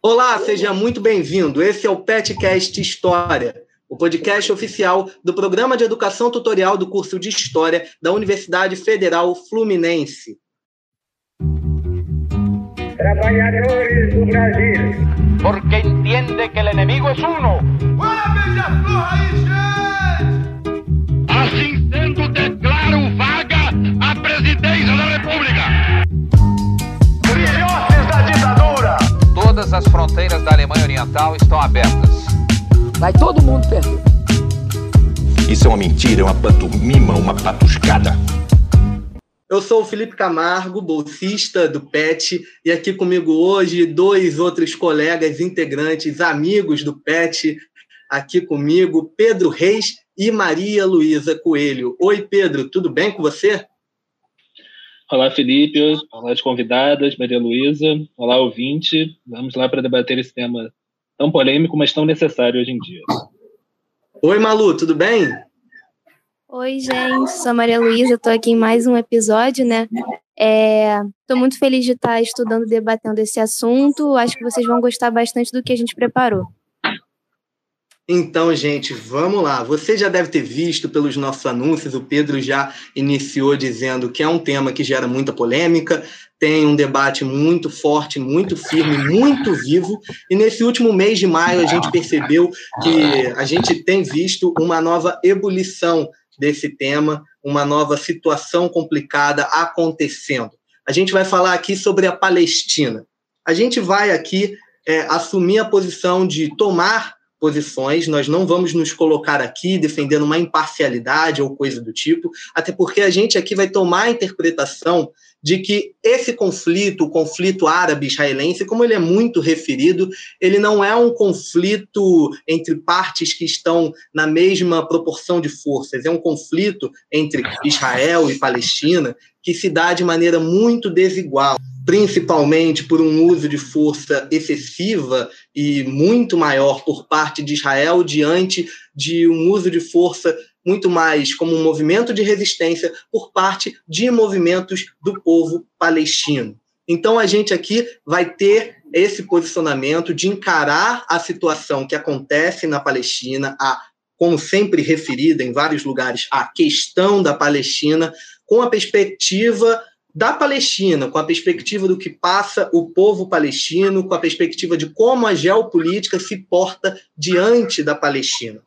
Olá, seja muito bem-vindo. Esse é o PetCast História, o podcast oficial do Programa de Educação Tutorial do curso de História da Universidade Federal Fluminense. Trabalhadores do Brasil. Porque entende que o inimigo é uno. Assim Todas as fronteiras da Alemanha Oriental estão abertas. Vai todo mundo perder. Isso é uma mentira, é uma pantomima, uma patuscada. Eu sou o Felipe Camargo, bolsista do PET, e aqui comigo hoje dois outros colegas integrantes, amigos do PET, aqui comigo, Pedro Reis e Maria Luísa Coelho. Oi, Pedro, tudo bem com você? Olá, Felipe. Olá, as convidadas, Maria Luísa. Olá, ouvinte. Vamos lá para debater esse tema tão polêmico, mas tão necessário hoje em dia. Oi, Malu, tudo bem? Oi, gente, sou a Maria Luísa, estou aqui em mais um episódio, né? Estou é, muito feliz de estar estudando e debatendo esse assunto. Acho que vocês vão gostar bastante do que a gente preparou. Então, gente, vamos lá. Você já deve ter visto pelos nossos anúncios, o Pedro já iniciou dizendo que é um tema que gera muita polêmica, tem um debate muito forte, muito firme, muito vivo. E nesse último mês de maio, a gente percebeu que a gente tem visto uma nova ebulição desse tema, uma nova situação complicada acontecendo. A gente vai falar aqui sobre a Palestina. A gente vai aqui é, assumir a posição de tomar posições, nós não vamos nos colocar aqui defendendo uma imparcialidade ou coisa do tipo, até porque a gente aqui vai tomar a interpretação de que esse conflito, o conflito árabe-israelense, como ele é muito referido, ele não é um conflito entre partes que estão na mesma proporção de forças, é um conflito entre Israel e Palestina que se dá de maneira muito desigual principalmente por um uso de força excessiva e muito maior por parte de Israel diante de um uso de força muito mais como um movimento de resistência por parte de movimentos do povo palestino. Então a gente aqui vai ter esse posicionamento de encarar a situação que acontece na Palestina, a como sempre referida em vários lugares, a questão da Palestina, com a perspectiva da Palestina, com a perspectiva do que passa o povo palestino, com a perspectiva de como a geopolítica se porta diante da Palestina.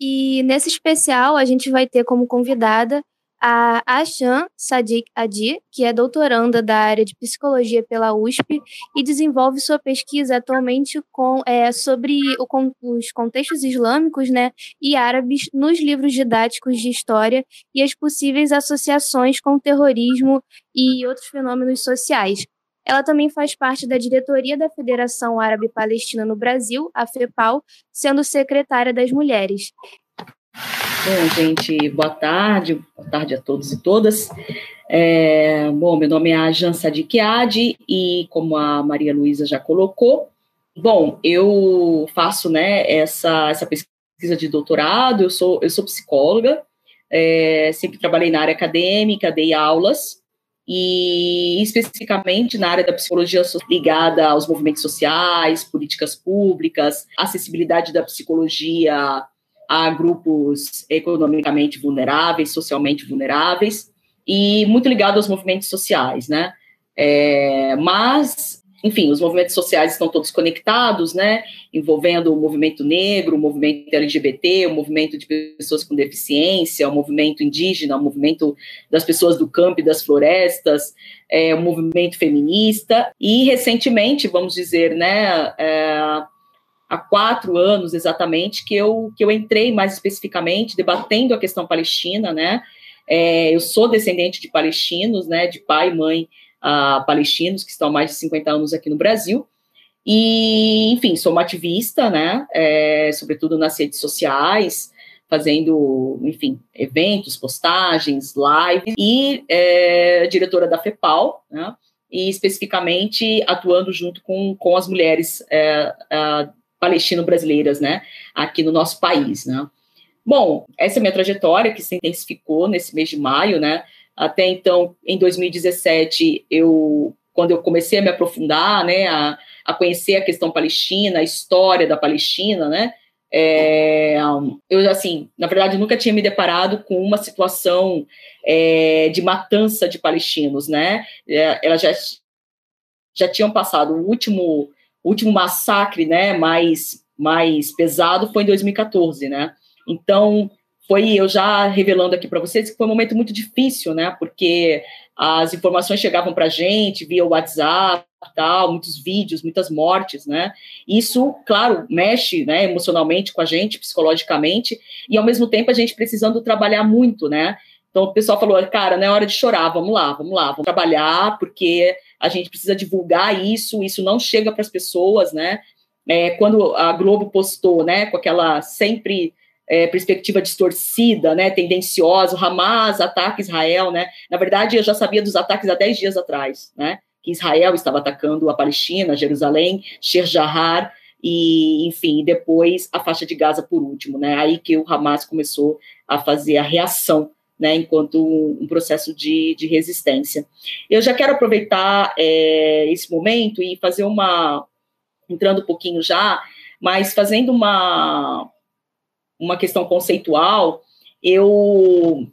E nesse especial a gente vai ter como convidada a Ashan Sadiq Adi, que é doutoranda da área de psicologia pela USP e desenvolve sua pesquisa atualmente com, é, sobre o, com, os contextos islâmicos né, e árabes nos livros didáticos de história e as possíveis associações com terrorismo e outros fenômenos sociais. Ela também faz parte da diretoria da Federação Árabe Palestina no Brasil, a FEPAL, sendo secretária das mulheres. Bom, gente, boa tarde, boa tarde a todos e todas. É, bom, meu nome é Ajan Sadikiad e, como a Maria Luísa já colocou, bom, eu faço né, essa, essa pesquisa de doutorado, eu sou, eu sou psicóloga, é, sempre trabalhei na área acadêmica, dei aulas, e especificamente na área da psicologia ligada aos movimentos sociais, políticas públicas, acessibilidade da psicologia a grupos economicamente vulneráveis, socialmente vulneráveis, e muito ligado aos movimentos sociais, né? É, mas, enfim, os movimentos sociais estão todos conectados, né? Envolvendo o movimento negro, o movimento LGBT, o movimento de pessoas com deficiência, o movimento indígena, o movimento das pessoas do campo e das florestas, é, o movimento feminista, e recentemente, vamos dizer, né? É, há quatro anos exatamente que eu, que eu entrei mais especificamente debatendo a questão palestina, né? É, eu sou descendente de palestinos, né? De pai e mãe uh, palestinos que estão há mais de 50 anos aqui no Brasil. E, enfim, sou uma ativista, né? É, sobretudo nas redes sociais, fazendo, enfim, eventos, postagens, lives, e é, diretora da FEPAL, né? E especificamente atuando junto com, com as mulheres é, palestino-brasileiras, né, aqui no nosso país, né. Bom, essa é a minha trajetória que se intensificou nesse mês de maio, né, até então, em 2017, eu, quando eu comecei a me aprofundar, né, a, a conhecer a questão palestina, a história da Palestina, né? É, eu, assim, na verdade, nunca tinha me deparado com uma situação é, de matança de palestinos, né? É, elas já, já tinham passado o último, último massacre, né, mais, mais pesado foi em 2014, né? Então, foi eu já revelando aqui para vocês que foi um momento muito difícil, né? Porque as informações chegavam para a gente via WhatsApp, tal, muitos vídeos, muitas mortes, né? Isso, claro, mexe, né, emocionalmente com a gente, psicologicamente, e ao mesmo tempo a gente precisando trabalhar muito, né? Então o pessoal falou, cara, não é hora de chorar, vamos lá, vamos lá, vamos trabalhar, porque a gente precisa divulgar isso, isso não chega para as pessoas, né? É, quando a Globo postou, né, com aquela sempre é, perspectiva distorcida, né, tendenciosa, o Hamas ataca Israel, né? Na verdade, eu já sabia dos ataques há 10 dias atrás, né? Que Israel estava atacando a Palestina, Jerusalém, Sheikh e, enfim, depois a faixa de Gaza por último, né? Aí que o Hamas começou a fazer a reação, né? Enquanto um, processo de, de resistência. Eu já quero aproveitar é, esse momento e fazer uma entrando um pouquinho já, mas fazendo uma uma questão conceitual, eu,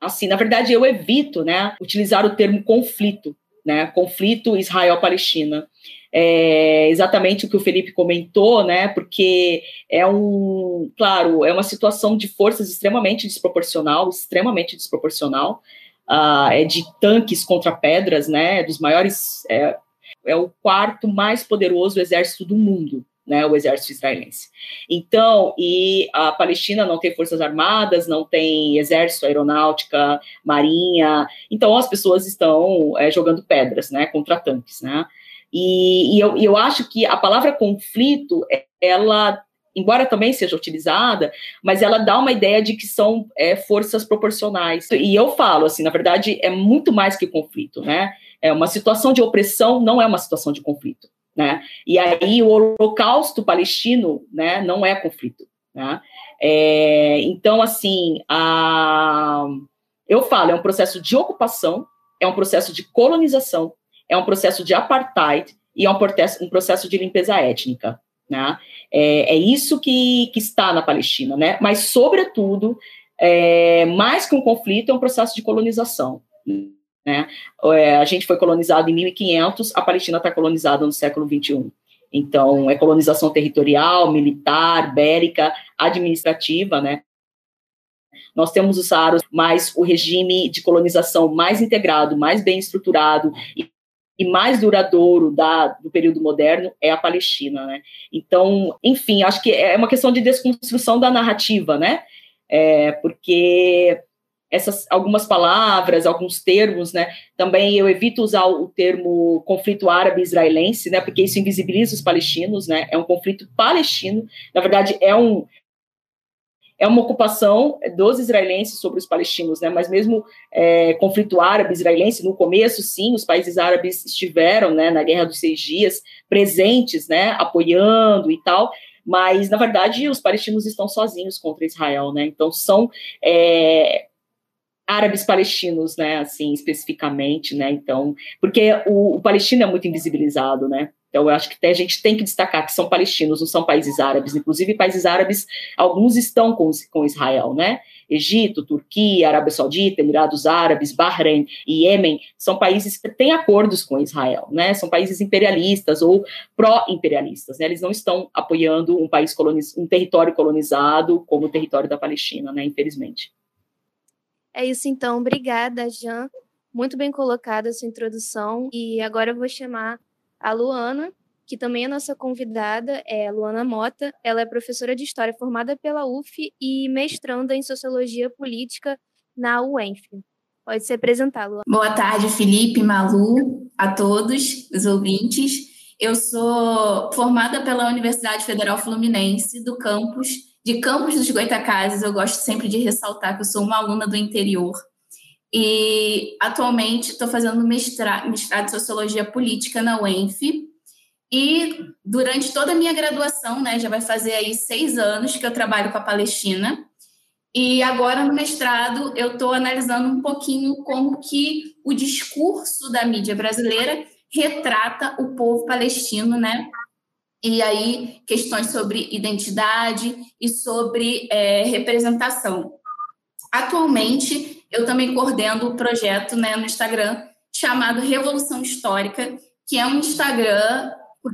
assim, na verdade, eu evito, né, utilizar o termo conflito, né, conflito Israel-Palestina. É exatamente o que o Felipe comentou, né, porque é um, claro, é uma situação de forças extremamente desproporcional, extremamente desproporcional, uh, é de tanques contra pedras, né, dos maiores, é, é o quarto mais poderoso exército do mundo, né, o exército israelense. Então, e a Palestina não tem forças armadas, não tem exército, aeronáutica, marinha, então as pessoas estão é, jogando pedras, né, contra tanques, né, e, e, eu, eu acho que a palavra conflito, ela embora também seja utilizada, mas ela dá uma ideia de que são é, forças proporcionais. E eu falo assim, na verdade, é muito mais que conflito, né? É uma situação de opressão, não é uma situação de conflito. Né? E aí o holocausto palestino né, não é conflito. Né? É, então, assim, a, eu falo, é um processo de ocupação, é um processo de colonização, é um processo de apartheid e é um processo, um processo de limpeza étnica. Né? É, é isso que, que está na Palestina, né? mas, sobretudo, é, mais que um conflito, é um processo de colonização. Né? É, a gente foi colonizado em 1500, a Palestina está colonizada no século 21. Então, é colonização territorial, militar, bélica, administrativa, né? Nós temos os Saara, mas o regime de colonização mais integrado, mais bem estruturado e, e mais duradouro da, do período moderno é a Palestina, né? Então, enfim, acho que é uma questão de desconstrução da narrativa, né? É, porque essas algumas palavras, alguns termos, né? Também eu evito usar o termo conflito árabe-israelense, né? Porque isso invisibiliza os palestinos, né? É um conflito palestino. Na verdade, é um é uma ocupação dos israelenses sobre os palestinos, né? Mas mesmo é, conflito árabe-israelense no começo, sim, os países árabes estiveram, né? Na Guerra dos Seis Dias, presentes, né? Apoiando e tal mas na verdade os palestinos estão sozinhos contra Israel, né? Então são é, árabes palestinos, né, assim, especificamente, né, então, porque o, o palestino é muito invisibilizado, né, então eu acho que a gente tem que destacar que são palestinos, não são países árabes, inclusive países árabes, alguns estão com, com Israel, né, Egito, Turquia, Arábia Saudita, Emirados Árabes, Bahrein e Iêmen são países que têm acordos com Israel, né? São países imperialistas ou pró-imperialistas, né? Eles não estão apoiando um país coloniz... um território colonizado como o território da Palestina, né? Infelizmente. É isso então, obrigada, Jean. Muito bem colocada a sua introdução. E agora eu vou chamar a Luana, que também é nossa convidada, é Luana Mota. Ela é professora de História formada pela UF e mestranda em Sociologia Política na UENF. Pode se apresentar, Luana. Boa tarde, Felipe, Malu, a todos os ouvintes. Eu sou formada pela Universidade Federal Fluminense, do campus de Campos dos Goitacazes, eu gosto sempre de ressaltar que eu sou uma aluna do interior. E atualmente estou fazendo mestrado, mestrado em Sociologia Política na UENF. E durante toda a minha graduação, né, já vai fazer aí seis anos que eu trabalho com a Palestina. E agora no mestrado eu estou analisando um pouquinho como que o discurso da mídia brasileira retrata o povo palestino, né? E aí, questões sobre identidade e sobre é, representação. Atualmente, eu também coordeno o projeto né, no Instagram chamado Revolução Histórica, que é um Instagram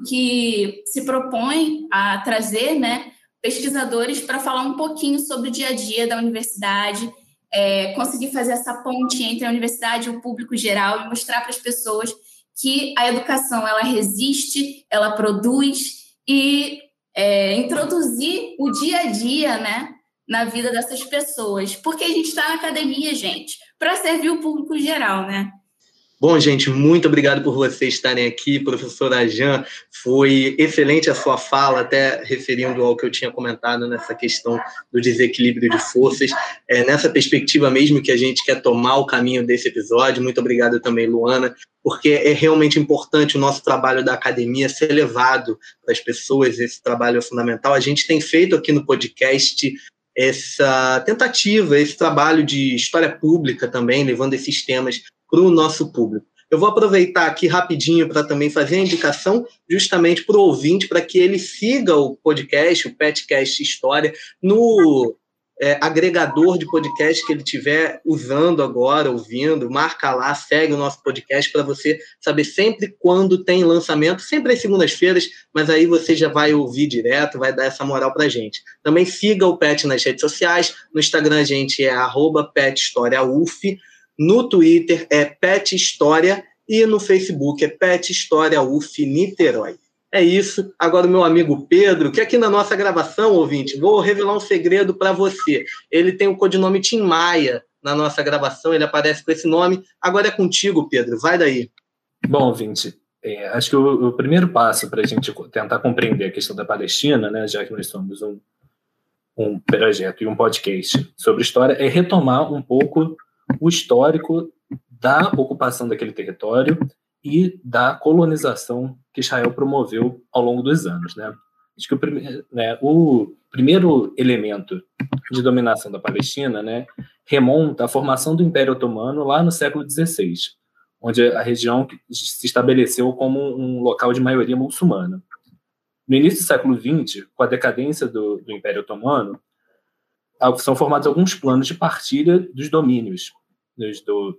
que se propõe a trazer né, pesquisadores para falar um pouquinho sobre o dia a dia da universidade, é, conseguir fazer essa ponte entre a universidade e o público geral e mostrar para as pessoas que a educação ela resiste, ela produz e é, introduzir o dia a dia, né, na vida dessas pessoas, porque a gente está na academia, gente, para servir o público geral, né? Bom, gente, muito obrigado por vocês estarem aqui. Professora Jan, foi excelente a sua fala, até referindo ao que eu tinha comentado nessa questão do desequilíbrio de forças. É nessa perspectiva mesmo que a gente quer tomar o caminho desse episódio. Muito obrigado também, Luana, porque é realmente importante o nosso trabalho da academia ser levado para as pessoas, esse trabalho é fundamental. A gente tem feito aqui no podcast essa tentativa, esse trabalho de história pública também, levando esses temas para o nosso público. Eu vou aproveitar aqui rapidinho para também fazer a indicação justamente para o ouvinte, para que ele siga o podcast, o Petcast História, no é, agregador de podcast que ele estiver usando agora, ouvindo, marca lá, segue o nosso podcast para você saber sempre quando tem lançamento, sempre às segundas-feiras, mas aí você já vai ouvir direto, vai dar essa moral para gente. Também siga o Pet nas redes sociais, no Instagram a gente é arroba pethistoriauf, no Twitter é Pet História e no Facebook é Pet História UF Niterói. É isso. Agora, o meu amigo Pedro, que aqui na nossa gravação, ouvinte, vou revelar um segredo para você. Ele tem o codinome Tim Maia na nossa gravação, ele aparece com esse nome. Agora é contigo, Pedro. Vai daí. Bom, ouvinte, é, acho que o, o primeiro passo para a gente tentar compreender a questão da Palestina, né, já que nós somos um, um projeto e um podcast sobre história, é retomar um pouco o histórico da ocupação daquele território e da colonização que Israel promoveu ao longo dos anos. Né? Acho que o, prime né, o primeiro elemento de dominação da Palestina né, remonta à formação do Império Otomano lá no século XVI, onde a região se estabeleceu como um local de maioria muçulmana. No início do século XX, com a decadência do, do Império Otomano, são formados alguns planos de partilha dos domínios do,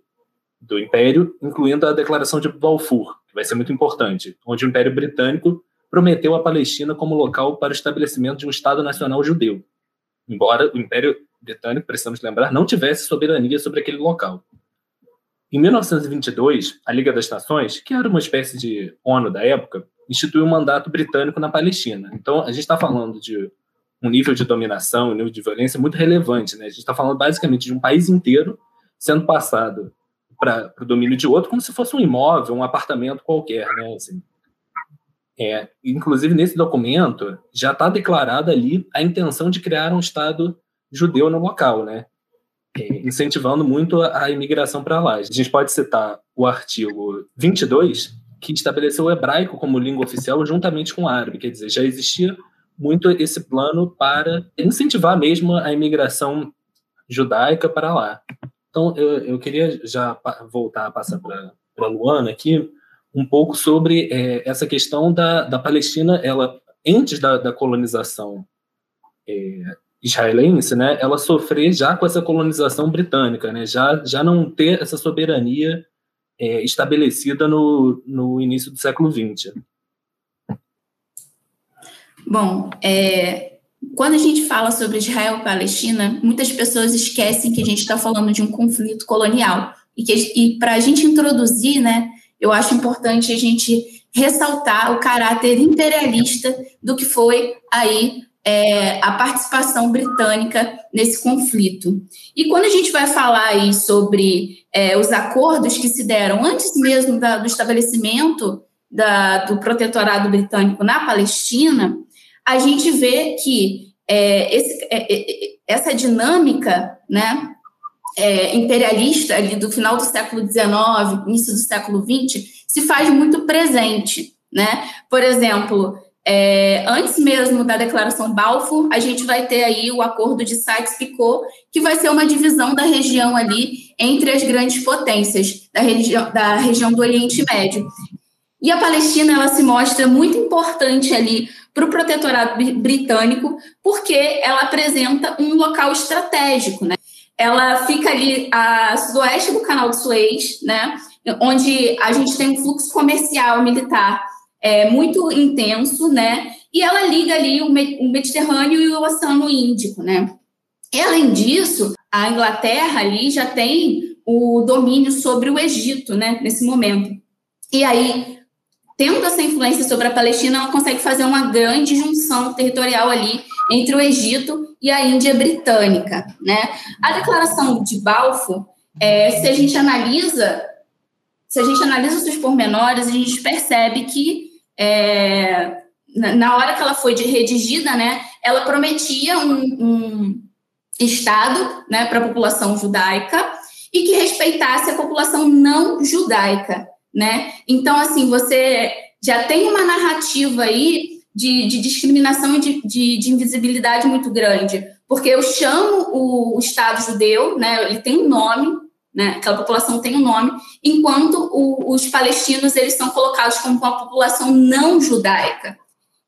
do Império, incluindo a Declaração de Balfour, que vai ser muito importante, onde o Império Britânico prometeu a Palestina como local para o estabelecimento de um Estado Nacional Judeu, embora o Império Britânico, precisamos lembrar, não tivesse soberania sobre aquele local. Em 1922, a Liga das Nações, que era uma espécie de ONU da época, instituiu um mandato britânico na Palestina. Então, a gente está falando de um nível de dominação, um nível de violência muito relevante. Né? A gente está falando basicamente de um país inteiro sendo passado para o domínio de outro como se fosse um imóvel, um apartamento qualquer, né? Assim, é, inclusive, nesse documento, já está declarada ali a intenção de criar um Estado judeu no local, né? É, incentivando muito a, imigração para lá. A gente pode citar o artigo 22, que estabeleceu o hebraico como língua oficial juntamente com o árabe, quer dizer, já existia muito esse plano para incentivar mesmo a imigração judaica para lá. Então, eu, eu queria já voltar a passar para a Luana aqui um pouco sobre é, essa questão da, da Palestina, ela antes da, da colonização é, israelense, né, ela sofrer já com essa colonização britânica, né, já, já não ter essa soberania é, estabelecida no, no início do século XX. Bom, é, quando a gente fala sobre Israel e Palestina, muitas pessoas esquecem que a gente está falando de um conflito colonial. E, e para a gente introduzir, né, eu acho importante a gente ressaltar o caráter imperialista do que foi aí é, a participação britânica nesse conflito. E quando a gente vai falar aí sobre é, os acordos que se deram antes mesmo da, do estabelecimento da, do protetorado britânico na Palestina, a gente vê que é, esse, é, é, essa dinâmica né, é, imperialista ali do final do século XIX, início do século XX, se faz muito presente. Né? Por exemplo, é, antes mesmo da Declaração Balfour, a gente vai ter aí o Acordo de Sykes-Picot, que vai ser uma divisão da região ali entre as grandes potências da, região, da região do Oriente Médio. E a Palestina ela se mostra muito importante ali para o protetorado britânico, porque ela apresenta um local estratégico, né? Ela fica ali a sudoeste do Canal de Suez, né? Onde a gente tem um fluxo comercial militar é, muito intenso, né? E ela liga ali o Mediterrâneo e o Oceano Índico, né? E, além disso, a Inglaterra ali já tem o domínio sobre o Egito, né? Nesse momento. E aí, tendo essa influência sobre a Palestina, ela consegue fazer uma grande junção territorial ali entre o Egito e a Índia britânica, né? A declaração de Balfour, é, se a gente analisa, se a gente analisa os seus pormenores, a gente percebe que é, na hora que ela foi redigida, né, ela prometia um, um Estado, né, para a população judaica e que respeitasse a população não judaica, né? Então, assim, você já tem uma narrativa aí de, de discriminação e de, de, de, invisibilidade muito grande, porque eu chamo o, o, Estado judeu, né, ele tem um nome, né, aquela população tem um nome, enquanto o, os palestinos eles são colocados como uma população não judaica.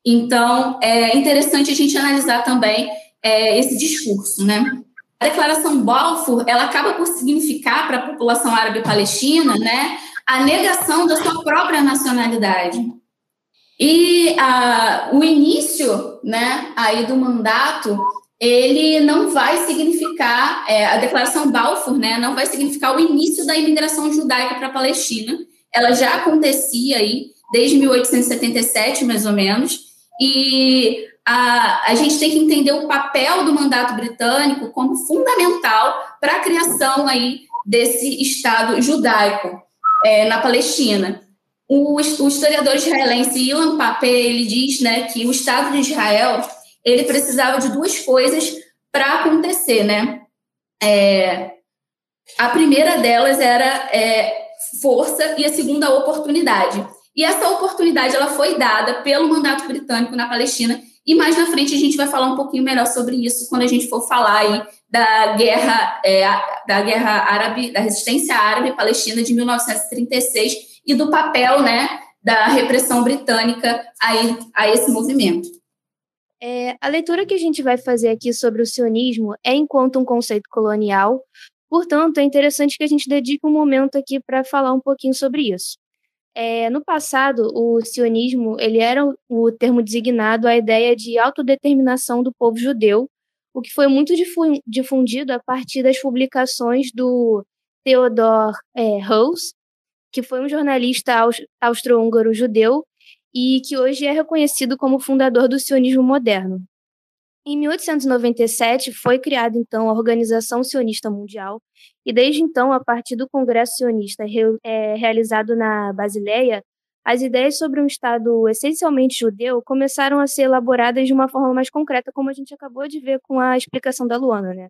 Então, é interessante a gente analisar também é, esse discurso, né? A declaração Balfour, ela acaba por significar para a população árabe palestina, né, a negação da sua própria nacionalidade. E a, o início né, aí do mandato, ele não vai significar, é, a declaração Balfour né, não vai significar o início da imigração judaica para a Palestina. Ela já acontecia aí desde 1877, mais ou menos, e a, a gente tem que entender o papel do mandato britânico como fundamental para a criação aí desse Estado judaico é, na Palestina. O, o historiador israelense Ilan Pape ele diz né, que o Estado de Israel ele precisava de duas coisas para acontecer, né? É, a primeira delas era é, força e a segunda oportunidade. E essa oportunidade ela foi dada pelo mandato britânico na Palestina e mais na frente a gente vai falar um pouquinho melhor sobre isso quando a gente for falar aí da guerra é, da guerra árabe, da resistência árabe palestina de 1936 e do papel né, da repressão britânica aí, a esse movimento. É, a leitura que a gente vai fazer aqui sobre o sionismo é enquanto um conceito colonial, portanto, é interessante que a gente dedique um momento aqui para falar um pouquinho sobre isso. É, no passado, o sionismo ele era o termo designado à ideia de autodeterminação do povo judeu, o que foi muito difundido a partir das publicações do Theodor é, que foi um jornalista austro-húngaro judeu e que hoje é reconhecido como fundador do sionismo moderno. Em 1897 foi criada então a Organização Sionista Mundial e desde então, a partir do Congresso Sionista é, realizado na Basileia, as ideias sobre um Estado essencialmente judeu começaram a ser elaboradas de uma forma mais concreta, como a gente acabou de ver com a explicação da Luana, né?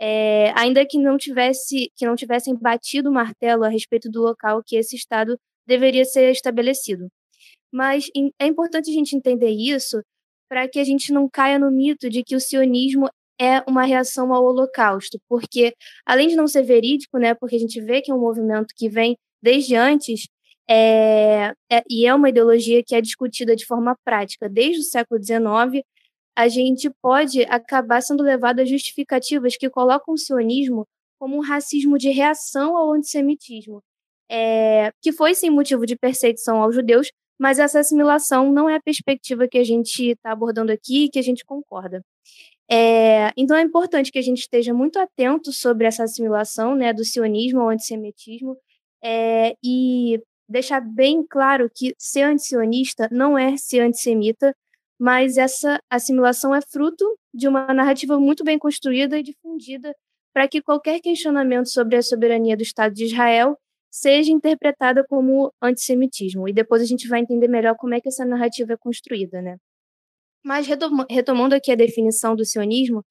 é, ainda que não tivesse que não tivessem batido o martelo a respeito do local que esse estado deveria ser estabelecido. Mas é importante a gente entender isso para que a gente não caia no mito de que o sionismo é uma reação ao Holocausto, porque além de não ser verídico, né, porque a gente vê que é um movimento que vem desde antes é, é, e é uma ideologia que é discutida de forma prática. Desde o século XIX, a gente pode acabar sendo levado a justificativas que colocam o sionismo como um racismo de reação ao antissemitismo, é, que foi sem motivo de perseguição aos judeus, mas essa assimilação não é a perspectiva que a gente está abordando aqui e que a gente concorda. É, então é importante que a gente esteja muito atento sobre essa assimilação né, do sionismo ao antissemitismo. É, e deixar bem claro que ser antisionista não é ser antissemita, mas essa assimilação é fruto de uma narrativa muito bem construída e difundida para que qualquer questionamento sobre a soberania do Estado de Israel seja interpretada como antissemitismo. E depois a gente vai entender melhor como é que essa narrativa é construída, né? Mas retomando aqui a definição do sionismo,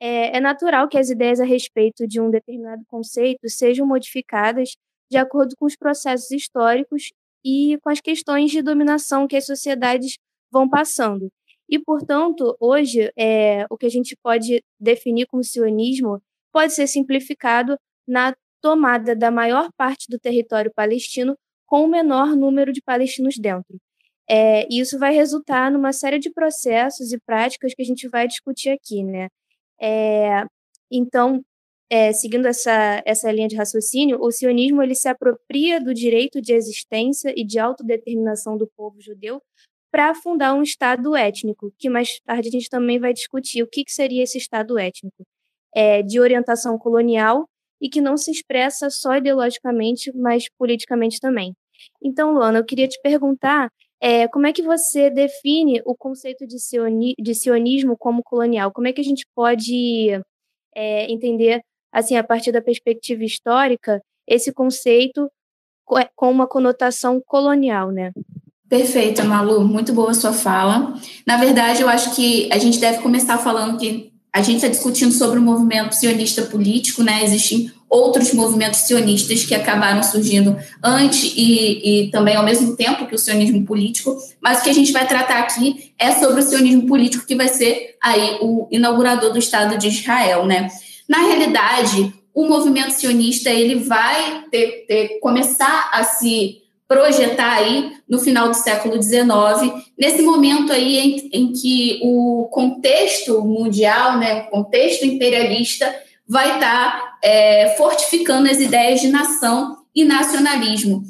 é, é natural que as ideias a respeito de um determinado conceito sejam modificadas de acordo com os processos históricos e com as questões de dominação que as sociedades vão passando. E, portanto, hoje, é, o que a gente pode definir como sionismo pode ser simplificado na tomada da maior parte do território palestino com o menor número de palestinos dentro. É, e isso vai resultar numa série de processos e práticas que a gente vai discutir aqui, né? É, então, é, seguindo essa, essa linha de raciocínio, o sionismo ele se apropria do direito de existência e de autodeterminação do povo judeu para fundar um Estado étnico, que mais tarde a gente também vai discutir o que, que seria esse Estado étnico, é, de orientação colonial e que não se expressa só ideologicamente, mas politicamente também. Então, Luana, eu queria te perguntar é, como é que você define o conceito de, sioni de sionismo como colonial? Como é que a gente pode é, entender, assim, a partir da perspectiva histórica, esse conceito com uma conotação colonial, né? Perfeito, Malu, muito boa a sua fala. Na verdade, eu acho que a gente deve começar falando que a gente está discutindo sobre o movimento sionista político, né? Existem outros movimentos sionistas que acabaram surgindo antes e, e, também ao mesmo tempo que o sionismo político, mas o que a gente vai tratar aqui é sobre o sionismo político que vai ser aí o inaugurador do Estado de Israel, né? Na realidade, o movimento sionista ele vai ter, ter começar a se projetar aí no final do século XIX, nesse momento aí em, em que o contexto mundial, né, o contexto imperialista, vai estar tá, é, fortificando as ideias de nação e nacionalismo.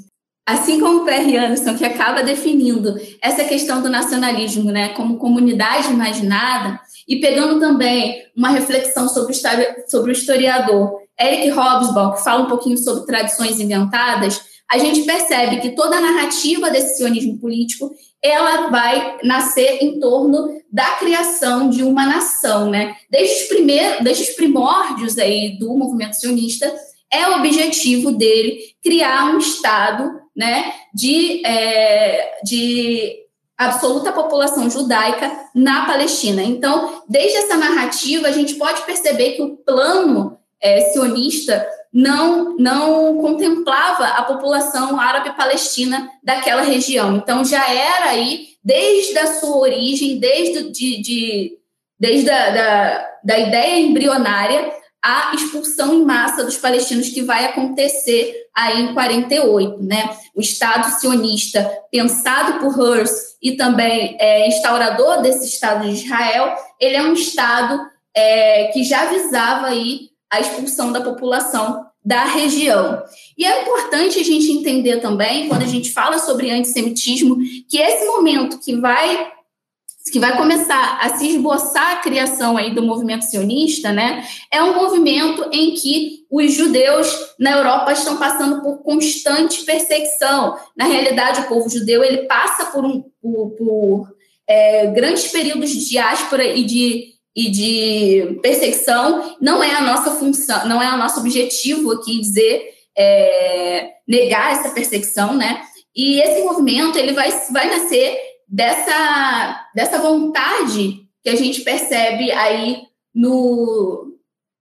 Assim como o Perry Anderson, que acaba definindo essa questão do nacionalismo né, como comunidade imaginada, e pegando também uma reflexão sobre o, sobre o historiador Eric Hobsbawm, que fala um pouquinho sobre tradições inventadas, a gente percebe que toda a narrativa desse sionismo político ela vai nascer em torno da criação de uma nação, né? Desde os primeiros, desde os primórdios aí do movimento sionista, é o objetivo dele criar um estado, né, de, é, de absoluta população judaica na Palestina. Então, desde essa narrativa, a gente pode perceber que o plano é, sionista não, não contemplava a população árabe-palestina daquela região. Então, já era aí, desde a sua origem, desde, de, de desde a da, da ideia embrionária, a expulsão em massa dos palestinos que vai acontecer aí em 48, né? O Estado sionista, pensado por Hearst e também é, instaurador desse Estado de Israel, ele é um Estado é, que já visava aí a expulsão da população da região. E é importante a gente entender também, quando a gente fala sobre antissemitismo, que esse momento que vai que vai começar a se esboçar a criação aí do movimento sionista, né, é um movimento em que os judeus na Europa estão passando por constante perseguição. Na realidade, o povo judeu ele passa por, um, por, por é, grandes períodos de diáspora e de e de perseguição não é a nossa função, não é o nosso objetivo aqui dizer é, negar essa perseguição, né? E esse movimento ele vai, vai nascer dessa, dessa vontade que a gente percebe aí no,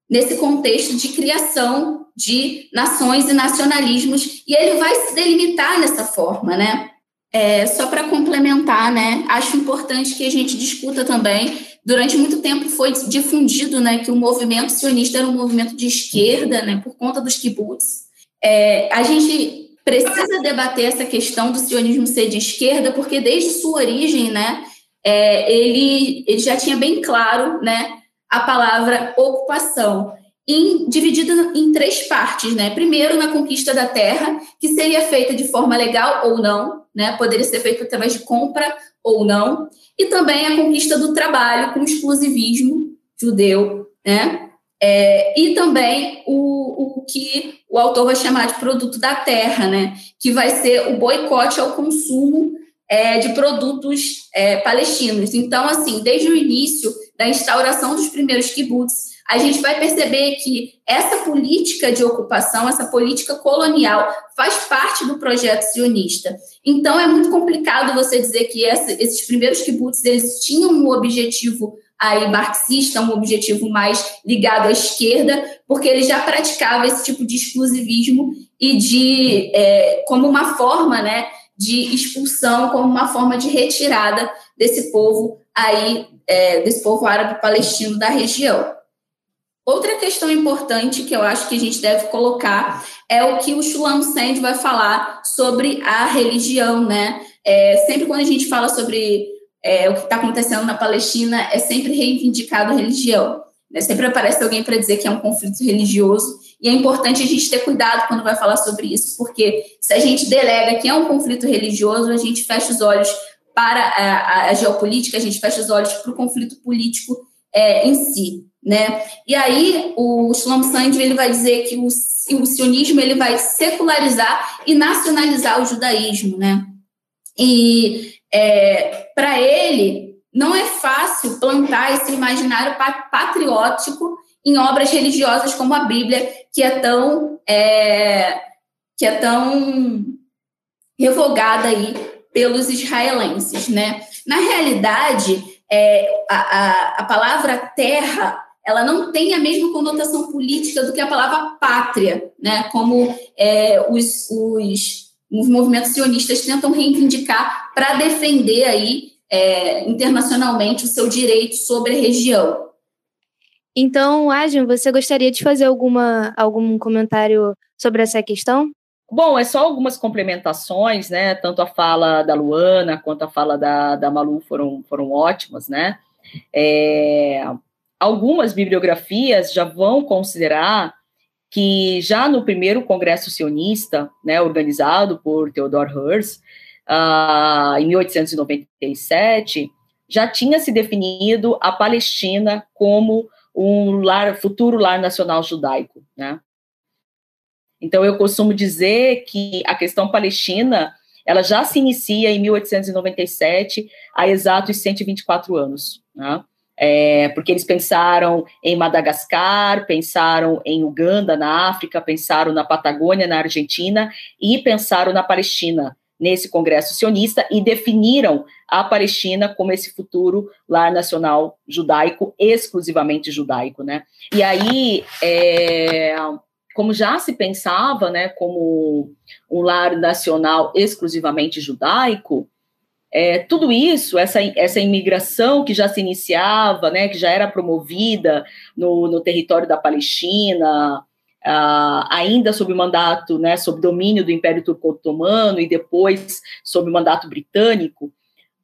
nesse contexto de criação de nações e nacionalismos, e ele vai se delimitar nessa forma, né? É, só para complementar, né? Acho importante que a gente discuta também durante muito tempo foi difundido né, que o movimento sionista era um movimento de esquerda, né, por conta dos kibbutz. É, a gente precisa debater essa questão do sionismo ser de esquerda, porque desde sua origem, né, é, ele, ele já tinha bem claro né, a palavra ocupação, em, dividida em três partes. Né? Primeiro, na conquista da terra, que seria feita de forma legal ou não, né? poderia ser feita através de compra ou não, e também a conquista do trabalho com exclusivismo judeu, né? É, e também o, o que o autor vai chamar de produto da terra, né? Que vai ser o boicote ao consumo é, de produtos é, palestinos. Então, assim, desde o início da instauração dos primeiros kibbutz, a gente vai perceber que essa política de ocupação, essa política colonial, faz parte do projeto sionista. Então, é muito complicado você dizer que essa, esses primeiros kibbutz eles tinham um objetivo aí marxista, um objetivo mais ligado à esquerda, porque ele já praticava esse tipo de exclusivismo e de é, como uma forma, né, de expulsão, como uma forma de retirada desse povo aí, é, desse povo árabe palestino da região. Outra questão importante que eu acho que a gente deve colocar é o que o Shulam Sand vai falar sobre a religião, né? É, sempre quando a gente fala sobre é, o que está acontecendo na Palestina, é sempre reivindicado a religião. Né? Sempre aparece alguém para dizer que é um conflito religioso, e é importante a gente ter cuidado quando vai falar sobre isso, porque se a gente delega que é um conflito religioso, a gente fecha os olhos para a, a geopolítica, a gente fecha os olhos para o conflito político é, em si, né? E aí o Shlomo Sand ele vai dizer que o, o sionismo ele vai secularizar e nacionalizar o judaísmo, né? E é, para ele não é fácil plantar esse imaginário patriótico em obras religiosas como a Bíblia, que é tão é, que é tão revogada aí pelos israelenses, né? Na realidade, é, a, a, a palavra terra ela não tem a mesma conotação política do que a palavra pátria, né? Como é, os, os, os, movimentos sionistas tentam reivindicar para defender aí é, internacionalmente o seu direito sobre a região. Então, Ajin, você gostaria de fazer alguma, algum comentário sobre essa questão? Bom, é só algumas complementações, né? Tanto a fala da Luana quanto a fala da, da Malu foram, foram ótimas, né? É, algumas bibliografias já vão considerar que já no primeiro congresso sionista, né, organizado por Theodor Herz, uh, em 1897, já tinha se definido a Palestina como um lar, futuro lar nacional judaico, né? Então, eu costumo dizer que a questão palestina, ela já se inicia em 1897, há exatos 124 anos, né? É, porque eles pensaram em Madagascar, pensaram em Uganda, na África, pensaram na Patagônia, na Argentina, e pensaram na Palestina, nesse Congresso sionista, e definiram a Palestina como esse futuro lar nacional judaico, exclusivamente judaico, né? E aí, é, como já se pensava, né, como um lar nacional exclusivamente judaico, é, tudo isso, essa, essa imigração que já se iniciava, né, que já era promovida no, no território da Palestina, Uh, ainda sob mandato, né, sob domínio do Império Turco-Otomano e depois sob mandato britânico,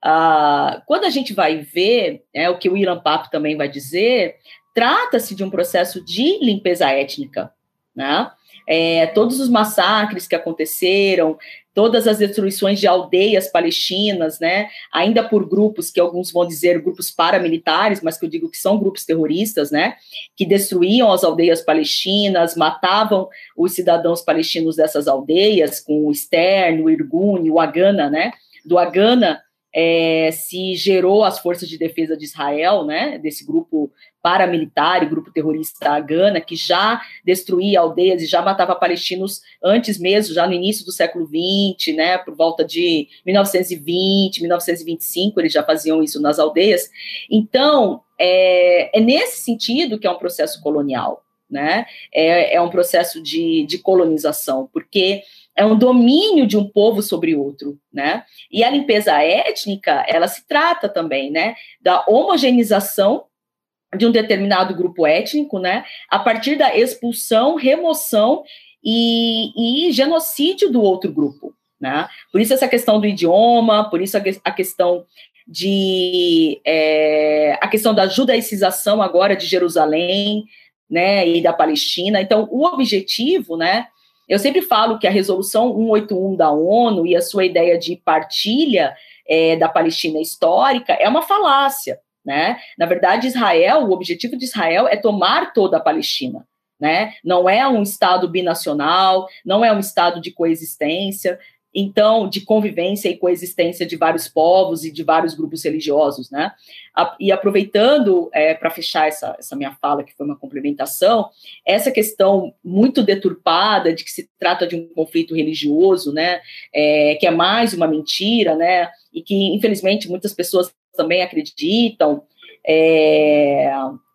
uh, quando a gente vai ver, é, o que o Ilan Papo também vai dizer, trata-se de um processo de limpeza étnica, né? É, todos os massacres que aconteceram, todas as destruições de aldeias palestinas, né, ainda por grupos que alguns vão dizer grupos paramilitares, mas que eu digo que são grupos terroristas, né, que destruíam as aldeias palestinas, matavam os cidadãos palestinos dessas aldeias, com o Stern, o Irgun, o Agana, né, do Agana é, se gerou as forças de defesa de Israel, né, desse grupo paramilitar, grupo terrorista Agana, que já destruía aldeias e já matava palestinos antes mesmo, já no início do século XX, né, por volta de 1920, 1925, eles já faziam isso nas aldeias. Então, é, é nesse sentido que é um processo colonial, né, é, é um processo de, de colonização, porque é um domínio de um povo sobre outro, né? E a limpeza étnica, ela se trata também, né, da homogeneização de um determinado grupo étnico, né, a partir da expulsão, remoção e, e genocídio do outro grupo, né? Por isso essa questão do idioma, por isso a, a questão de é, a questão da judaicização agora de Jerusalém, né, e da Palestina. Então, o objetivo, né, eu sempre falo que a resolução 181 da ONU e a sua ideia de partilha é, da Palestina histórica é uma falácia. Né? Na verdade, Israel, o objetivo de Israel é tomar toda a Palestina. Né? Não é um Estado binacional, não é um Estado de coexistência, então, de convivência e coexistência de vários povos e de vários grupos religiosos, né? E aproveitando é, para fechar essa, essa minha fala, que foi uma complementação, essa questão muito deturpada de que se trata de um conflito religioso, né? É, que é mais uma mentira, né? E que, infelizmente, muitas pessoas também acreditam. É,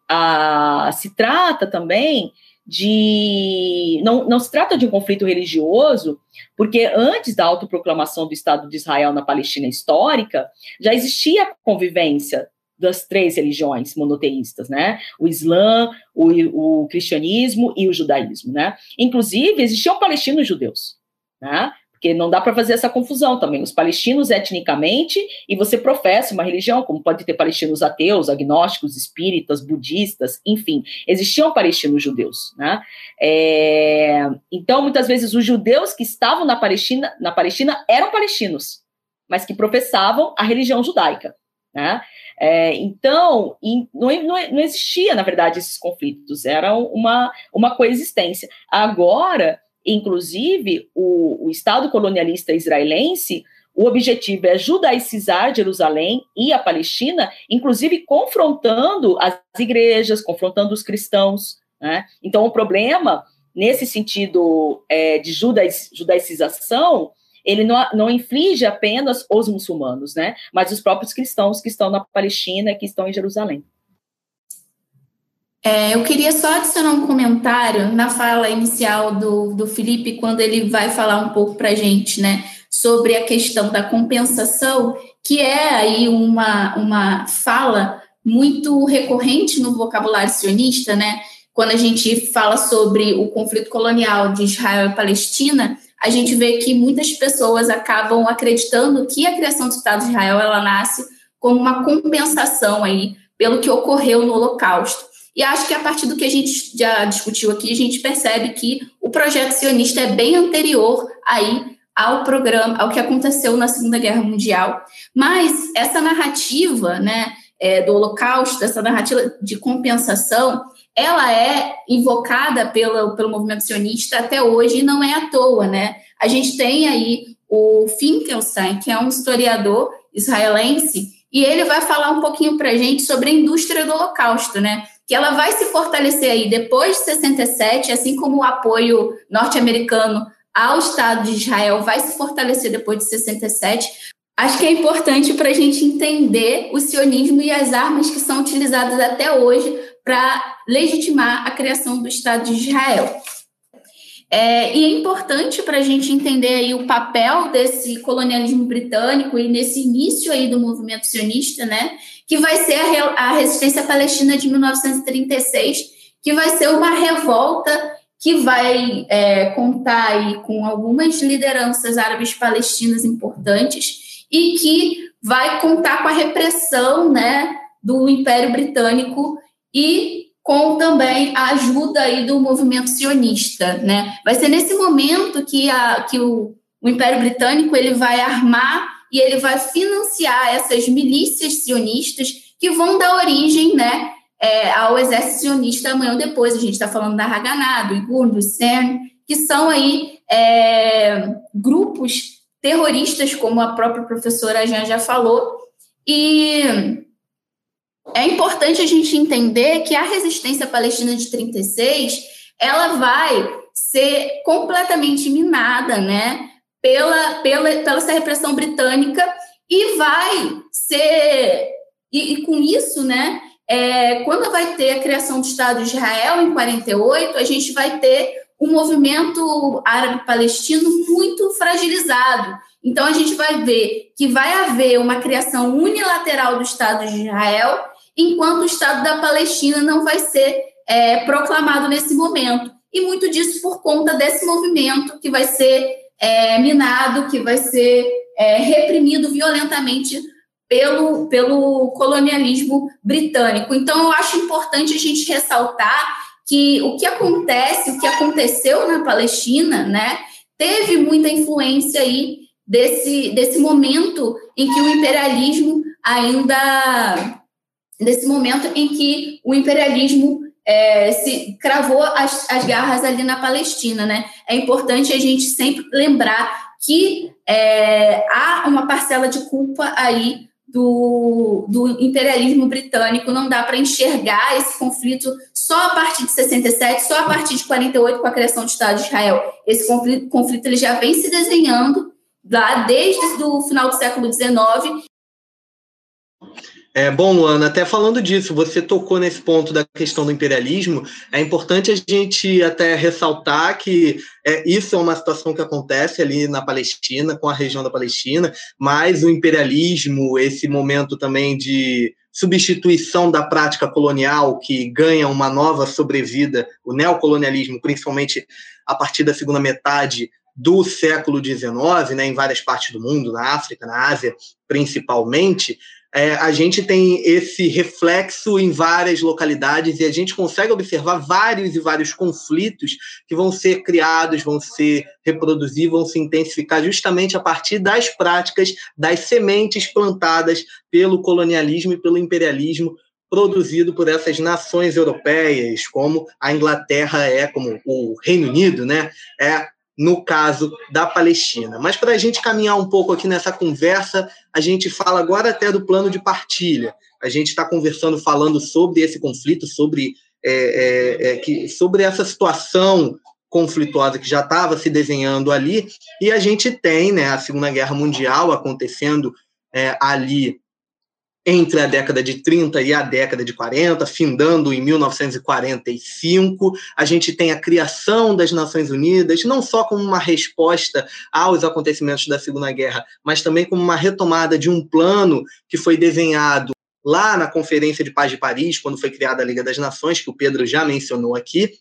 a, se trata também de. Não, não se trata de um conflito religioso, porque antes da autoproclamação do Estado de Israel na Palestina histórica, já existia convivência das três religiões monoteístas, né? O Islã, o, o cristianismo e o judaísmo, né? Inclusive, existiam palestinos judeus, né? Porque não dá para fazer essa confusão também. Os palestinos etnicamente, e você professa uma religião, como pode ter palestinos ateus, agnósticos, espíritas, budistas, enfim, existiam palestinos judeus, né? É, então, muitas vezes, os judeus que estavam na Palestina, na Palestina eram palestinos, mas que professavam a religião judaica, né? É, então, não, não, não, existia, na verdade, esses conflitos, era uma, uma coexistência. Agora, Inclusive, o, o Estado colonialista israelense, o objetivo é judaicizar Jerusalém e a Palestina, inclusive confrontando as igrejas, confrontando os cristãos. Né? Então, o problema, nesse sentido é, de judaicização, ele não, não inflige apenas os muçulmanos, né? mas os próprios cristãos que estão na Palestina, que estão em Jerusalém. É, eu queria só adicionar um comentário na fala inicial do, do Felipe, quando ele vai falar um pouco para a gente, né, sobre a questão da compensação, que é aí uma, uma fala muito recorrente no vocabulário sionista, né? Quando a gente fala sobre o conflito colonial de Israel e Palestina, a gente vê que muitas pessoas acabam acreditando que a criação do Estado de Israel ela nasce como uma compensação aí pelo que ocorreu no Holocausto. E acho que a partir do que a gente já discutiu aqui, a gente percebe que o projeto sionista é bem anterior aí ao programa, ao que aconteceu na Segunda Guerra Mundial. Mas essa narrativa, né, é, do Holocausto, essa narrativa de compensação, ela é invocada pelo, pelo movimento sionista até hoje e não é à toa, né? A gente tem aí o Finkelstein, que é um historiador israelense, e ele vai falar um pouquinho para a gente sobre a indústria do Holocausto, né? Que ela vai se fortalecer aí depois de 67, assim como o apoio norte-americano ao Estado de Israel vai se fortalecer depois de 67. Acho que é importante para a gente entender o sionismo e as armas que são utilizadas até hoje para legitimar a criação do Estado de Israel. É, e é importante para a gente entender aí o papel desse colonialismo britânico e nesse início aí do movimento sionista, né? Que vai ser a, a resistência palestina de 1936, que vai ser uma revolta que vai é, contar aí com algumas lideranças árabes palestinas importantes e que vai contar com a repressão né, do Império Britânico e com também a ajuda aí do movimento sionista, né? Vai ser nesse momento que, a, que o, o Império Britânico ele vai armar e ele vai financiar essas milícias sionistas que vão dar origem, né, é, ao exército sionista amanhã ou depois. A gente está falando da Haganah, do Igur, do CERN, que são aí é, grupos terroristas, como a própria professora Jean já falou, e é importante a gente entender que a resistência palestina de 36 ela vai ser completamente minada, né? Pela, pela, pela essa repressão britânica e vai ser. E, e com isso, né, é, quando vai ter a criação do Estado de Israel em 48, a gente vai ter um movimento árabe-palestino muito fragilizado. Então, a gente vai ver que vai haver uma criação unilateral do Estado de Israel, enquanto o Estado da Palestina não vai ser é, proclamado nesse momento. E muito disso por conta desse movimento que vai ser é, minado, que vai ser é, reprimido violentamente pelo, pelo colonialismo britânico. Então, eu acho importante a gente ressaltar que o que acontece, o que aconteceu na Palestina, né, teve muita influência aí desse, desse momento em que o imperialismo ainda desse momento em que o imperialismo é, se cravou as, as garras ali na Palestina, né? É importante a gente sempre lembrar que é, há uma parcela de culpa aí do, do imperialismo britânico, não dá para enxergar esse conflito só a partir de 67, só a partir de 48 com a criação do Estado de Israel. Esse conflito, conflito ele já vem se desenhando lá desde o final do século XIX é, bom, Luana, até falando disso, você tocou nesse ponto da questão do imperialismo. É importante a gente até ressaltar que é, isso é uma situação que acontece ali na Palestina, com a região da Palestina, mas o imperialismo, esse momento também de substituição da prática colonial que ganha uma nova sobrevida, o neocolonialismo, principalmente a partir da segunda metade do século XIX, né, em várias partes do mundo, na África, na Ásia, principalmente, é, a gente tem esse reflexo em várias localidades e a gente consegue observar vários e vários conflitos que vão ser criados, vão ser reproduzidos, vão se intensificar justamente a partir das práticas, das sementes plantadas pelo colonialismo e pelo imperialismo produzido por essas nações europeias, como a Inglaterra é, como o Reino Unido, né? É no caso da Palestina. Mas para a gente caminhar um pouco aqui nessa conversa, a gente fala agora até do plano de partilha. A gente está conversando, falando sobre esse conflito, sobre, é, é, é, que, sobre essa situação conflituosa que já estava se desenhando ali, e a gente tem né, a Segunda Guerra Mundial acontecendo é, ali entre a década de 30 e a década de 40, findando em 1945. A gente tem a criação das Nações Unidas, não só como uma resposta aos acontecimentos da Segunda Guerra, mas também como uma retomada de um plano que foi desenhado lá na Conferência de Paz de Paris, quando foi criada a Liga das Nações, que o Pedro já mencionou aqui.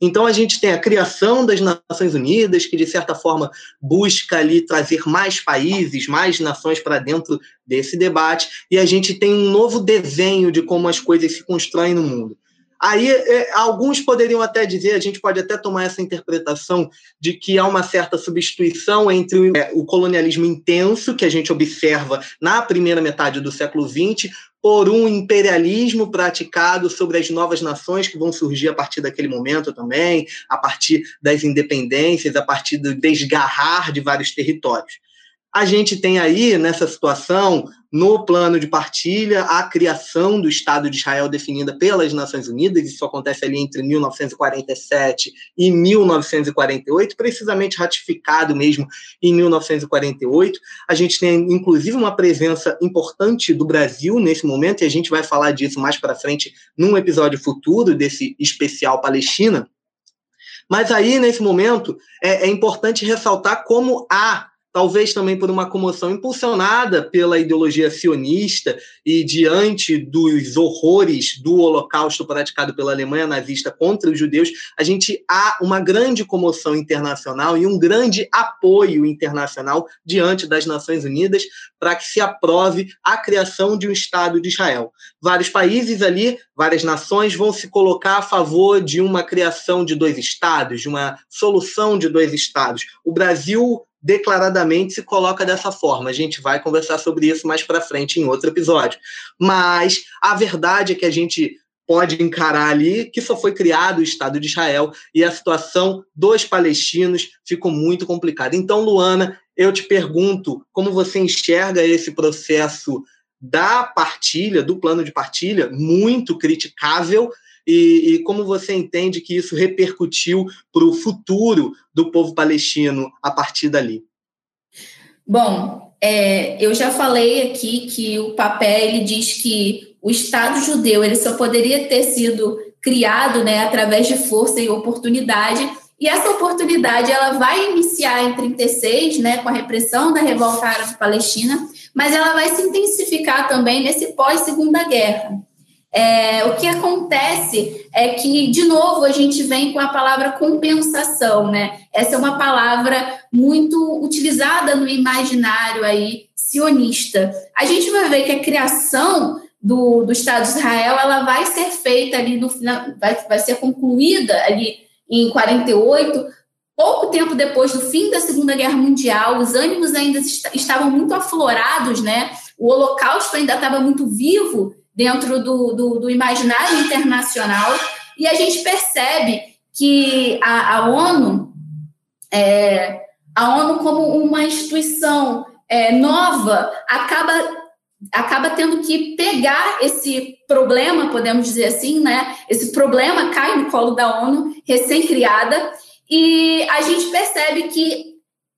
Então, a gente tem a criação das Nações Unidas, que, de certa forma, busca ali trazer mais países, mais nações para dentro desse debate, e a gente tem um novo desenho de como as coisas se constroem no mundo. Aí, é, alguns poderiam até dizer, a gente pode até tomar essa interpretação de que há uma certa substituição entre o, é, o colonialismo intenso, que a gente observa na primeira metade do século XX, por um imperialismo praticado sobre as novas nações que vão surgir a partir daquele momento também, a partir das independências, a partir do desgarrar de vários territórios. A gente tem aí, nessa situação, no plano de partilha, a criação do Estado de Israel definida pelas Nações Unidas, isso acontece ali entre 1947 e 1948, precisamente ratificado mesmo em 1948. A gente tem, inclusive, uma presença importante do Brasil nesse momento, e a gente vai falar disso mais para frente num episódio futuro desse especial Palestina. Mas aí, nesse momento, é, é importante ressaltar como há talvez também por uma comoção impulsionada pela ideologia sionista e diante dos horrores do Holocausto praticado pela Alemanha nazista contra os judeus, a gente há uma grande comoção internacional e um grande apoio internacional diante das Nações Unidas para que se aprove a criação de um Estado de Israel. Vários países ali, várias nações vão se colocar a favor de uma criação de dois estados, de uma solução de dois estados. O Brasil declaradamente se coloca dessa forma. A gente vai conversar sobre isso mais para frente em outro episódio. Mas a verdade é que a gente pode encarar ali que só foi criado o Estado de Israel e a situação dos palestinos ficou muito complicada. Então, Luana, eu te pergunto como você enxerga esse processo da partilha, do plano de partilha, muito criticável, e, e como você entende que isso repercutiu para o futuro do povo palestino a partir dali? Bom, é, eu já falei aqui que o papel ele diz que o Estado judeu ele só poderia ter sido criado né, através de força e oportunidade, e essa oportunidade ela vai iniciar em 36, né, com a repressão da revolta árabe palestina, mas ela vai se intensificar também nesse pós-segunda guerra. É, o que acontece é que, de novo, a gente vem com a palavra compensação, né? Essa é uma palavra muito utilizada no imaginário aí sionista. A gente vai ver que a criação do, do Estado de Israel ela vai ser feita ali no final, vai, vai ser concluída ali em 48, pouco tempo depois do fim da Segunda Guerra Mundial, os ânimos ainda est estavam muito aflorados, né? O Holocausto ainda estava muito vivo dentro do, do, do imaginário internacional, e a gente percebe que a, a ONU, é, a ONU como uma instituição é, nova, acaba, acaba tendo que pegar esse problema, podemos dizer assim, né? Esse problema cai no colo da ONU, recém-criada, e a gente percebe que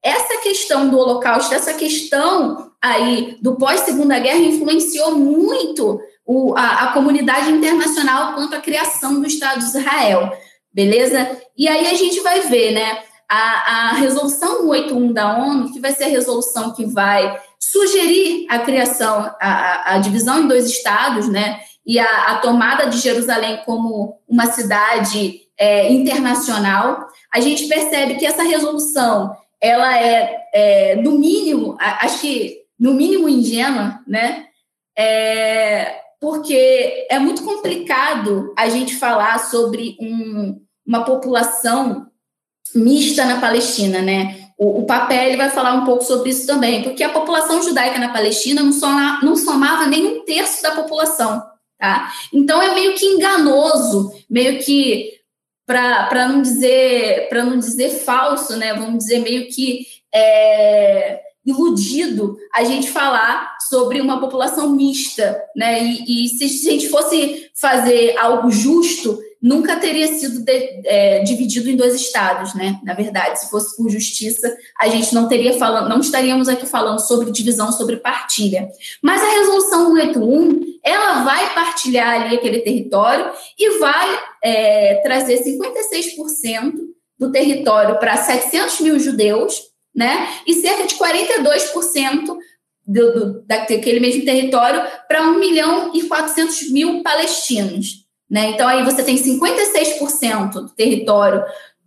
essa questão do Holocausto, essa questão aí do pós-segunda guerra influenciou muito o, a, a comunidade internacional quanto à criação do Estado de Israel, beleza? E aí a gente vai ver, né? A, a resolução 181 da ONU, que vai ser a resolução que vai sugerir a criação, a, a divisão em dois estados, né? E a, a tomada de Jerusalém como uma cidade é, internacional, a gente percebe que essa resolução ela é, é no mínimo, acho que no mínimo ingênua, né? É, porque é muito complicado a gente falar sobre um, uma população mista na Palestina, né? O, o papel vai falar um pouco sobre isso também, porque a população judaica na Palestina não, soma, não somava nem um terço da população, tá? Então é meio que enganoso, meio que para não dizer para não dizer falso, né? Vamos dizer meio que é, iludido a gente falar sobre uma população mista, né? E, e se a gente fosse fazer algo justo, nunca teria sido de, é, dividido em dois estados, né? Na verdade, se fosse por justiça, a gente não teria falando, não estaríamos aqui falando sobre divisão, sobre partilha. Mas a resolução 181, ela vai partilhar ali aquele território e vai é, trazer 56% do território para 700 mil judeus, né? E cerca de 42% do, do, daquele mesmo território para 1 milhão e 400 mil palestinos. Né? Então, aí você tem 56% do território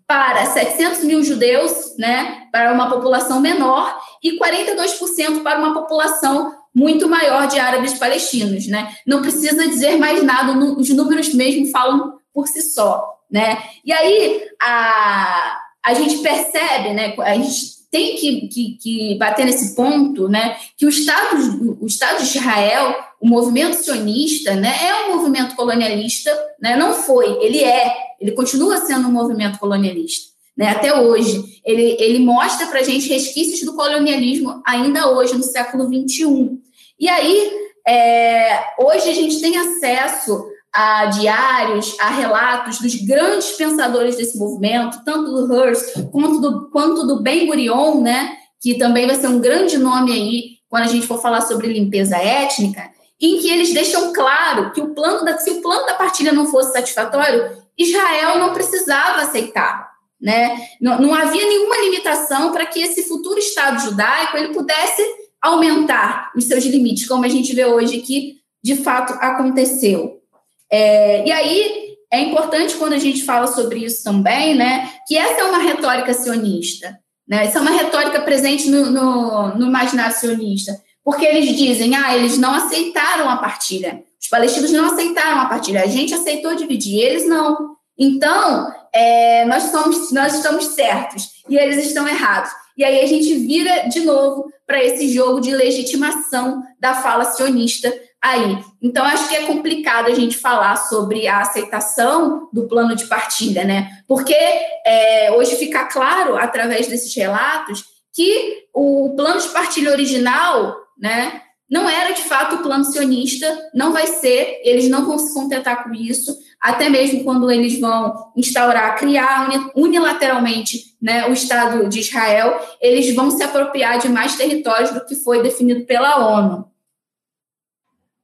para 700 mil judeus, né, para uma população menor, e 42% para uma população muito maior de árabes palestinos. Né? Não precisa dizer mais nada, os números mesmo falam por si só. Né? E aí a, a gente percebe, né, a gente tem que, que, que, bater nesse ponto, né, que o Estado, o Estado de Israel, o movimento sionista, né, é um movimento colonialista, né, não foi, ele é, ele continua sendo um movimento colonialista, né, até hoje. Ele, ele mostra para a gente resquícios do colonialismo ainda hoje, no século XXI. E aí, é, hoje a gente tem acesso a diários, a relatos dos grandes pensadores desse movimento, tanto do Hearst quanto do, quanto do Ben Gurion, né, que também vai ser um grande nome aí quando a gente for falar sobre limpeza étnica, em que eles deixam claro que o plano da, se o plano da partilha não fosse satisfatório, Israel não precisava aceitar. Né? Não, não havia nenhuma limitação para que esse futuro Estado judaico ele pudesse aumentar os seus limites, como a gente vê hoje que de fato aconteceu. É, e aí é importante quando a gente fala sobre isso também, né, que essa é uma retórica sionista, né, essa é uma retórica presente no, no, no imaginário sionista, porque eles dizem, ah, eles não aceitaram a partilha, os palestinos não aceitaram a partilha, a gente aceitou dividir, eles não. Então, é, nós, somos, nós estamos certos e eles estão errados. E aí a gente vira de novo para esse jogo de legitimação da fala sionista aí. Então, acho que é complicado a gente falar sobre a aceitação do plano de partilha, né? Porque é, hoje fica claro, através desses relatos, que o plano de partilha original, né, não era de fato o plano sionista, não vai ser, eles não vão se contentar com isso, até mesmo quando eles vão instaurar, criar unilateralmente né, o Estado de Israel, eles vão se apropriar de mais territórios do que foi definido pela ONU.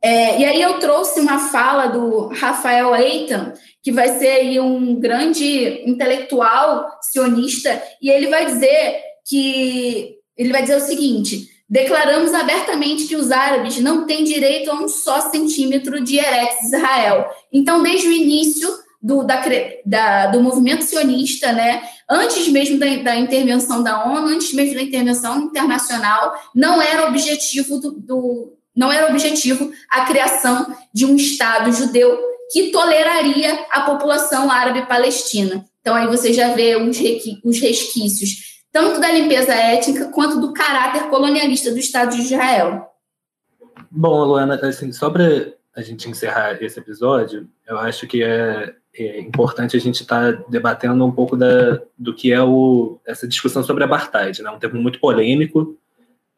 É, e aí eu trouxe uma fala do Rafael Eitan, que vai ser um grande intelectual sionista, e ele vai dizer que ele vai dizer o seguinte: declaramos abertamente que os árabes não têm direito a um só centímetro de Eretz Israel. Então, desde o início do, da, da, do movimento sionista, né, antes mesmo da, da, intervenção da ONU, antes mesmo da intervenção internacional, não era objetivo do, do não era objetivo a criação de um Estado judeu que toleraria a população árabe palestina. Então, aí você já vê os, os resquícios, tanto da limpeza étnica quanto do caráter colonialista do Estado de Israel. Bom, Luana, assim, só para a gente encerrar esse episódio, eu acho que é, é importante a gente estar tá debatendo um pouco da, do que é o, essa discussão sobre apartheid, né? um termo muito polêmico,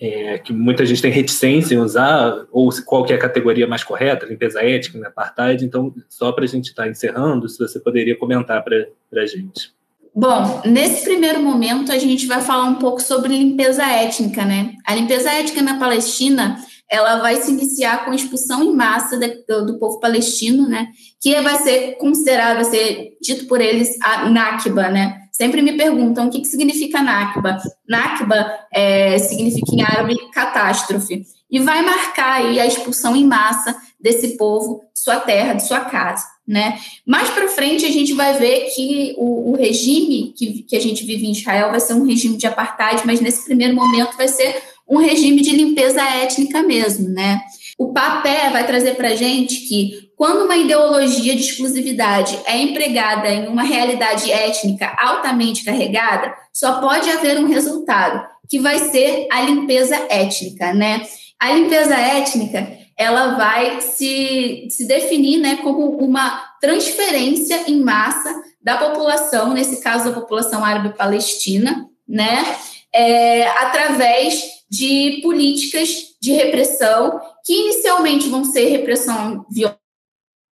é, que muita gente tem reticência em usar, ou qual que é a categoria mais correta, limpeza ética, né, apartheid. Então, só para a gente estar tá encerrando, se você poderia comentar para a gente. Bom, nesse primeiro momento a gente vai falar um pouco sobre limpeza étnica, né? A limpeza étnica na Palestina, ela vai se iniciar com a expulsão em massa do, povo palestino, né? Que vai ser considerado, vai ser dito por eles a Nakba, né? Sempre me perguntam o que, que significa Nakba. Nakba é, significa em árabe catástrofe. E vai marcar aí a expulsão em massa desse povo de sua terra, de sua casa. Né? Mais para frente, a gente vai ver que o, o regime que, que a gente vive em Israel vai ser um regime de apartheid, mas nesse primeiro momento vai ser um regime de limpeza étnica mesmo, né? O papé vai trazer para a gente que quando uma ideologia de exclusividade é empregada em uma realidade étnica altamente carregada, só pode haver um resultado, que vai ser a limpeza étnica, né? A limpeza étnica, ela vai se, se definir né, como uma transferência em massa da população, nesse caso da população árabe-palestina, né? É, através de políticas de repressão que inicialmente vão ser repressão violenta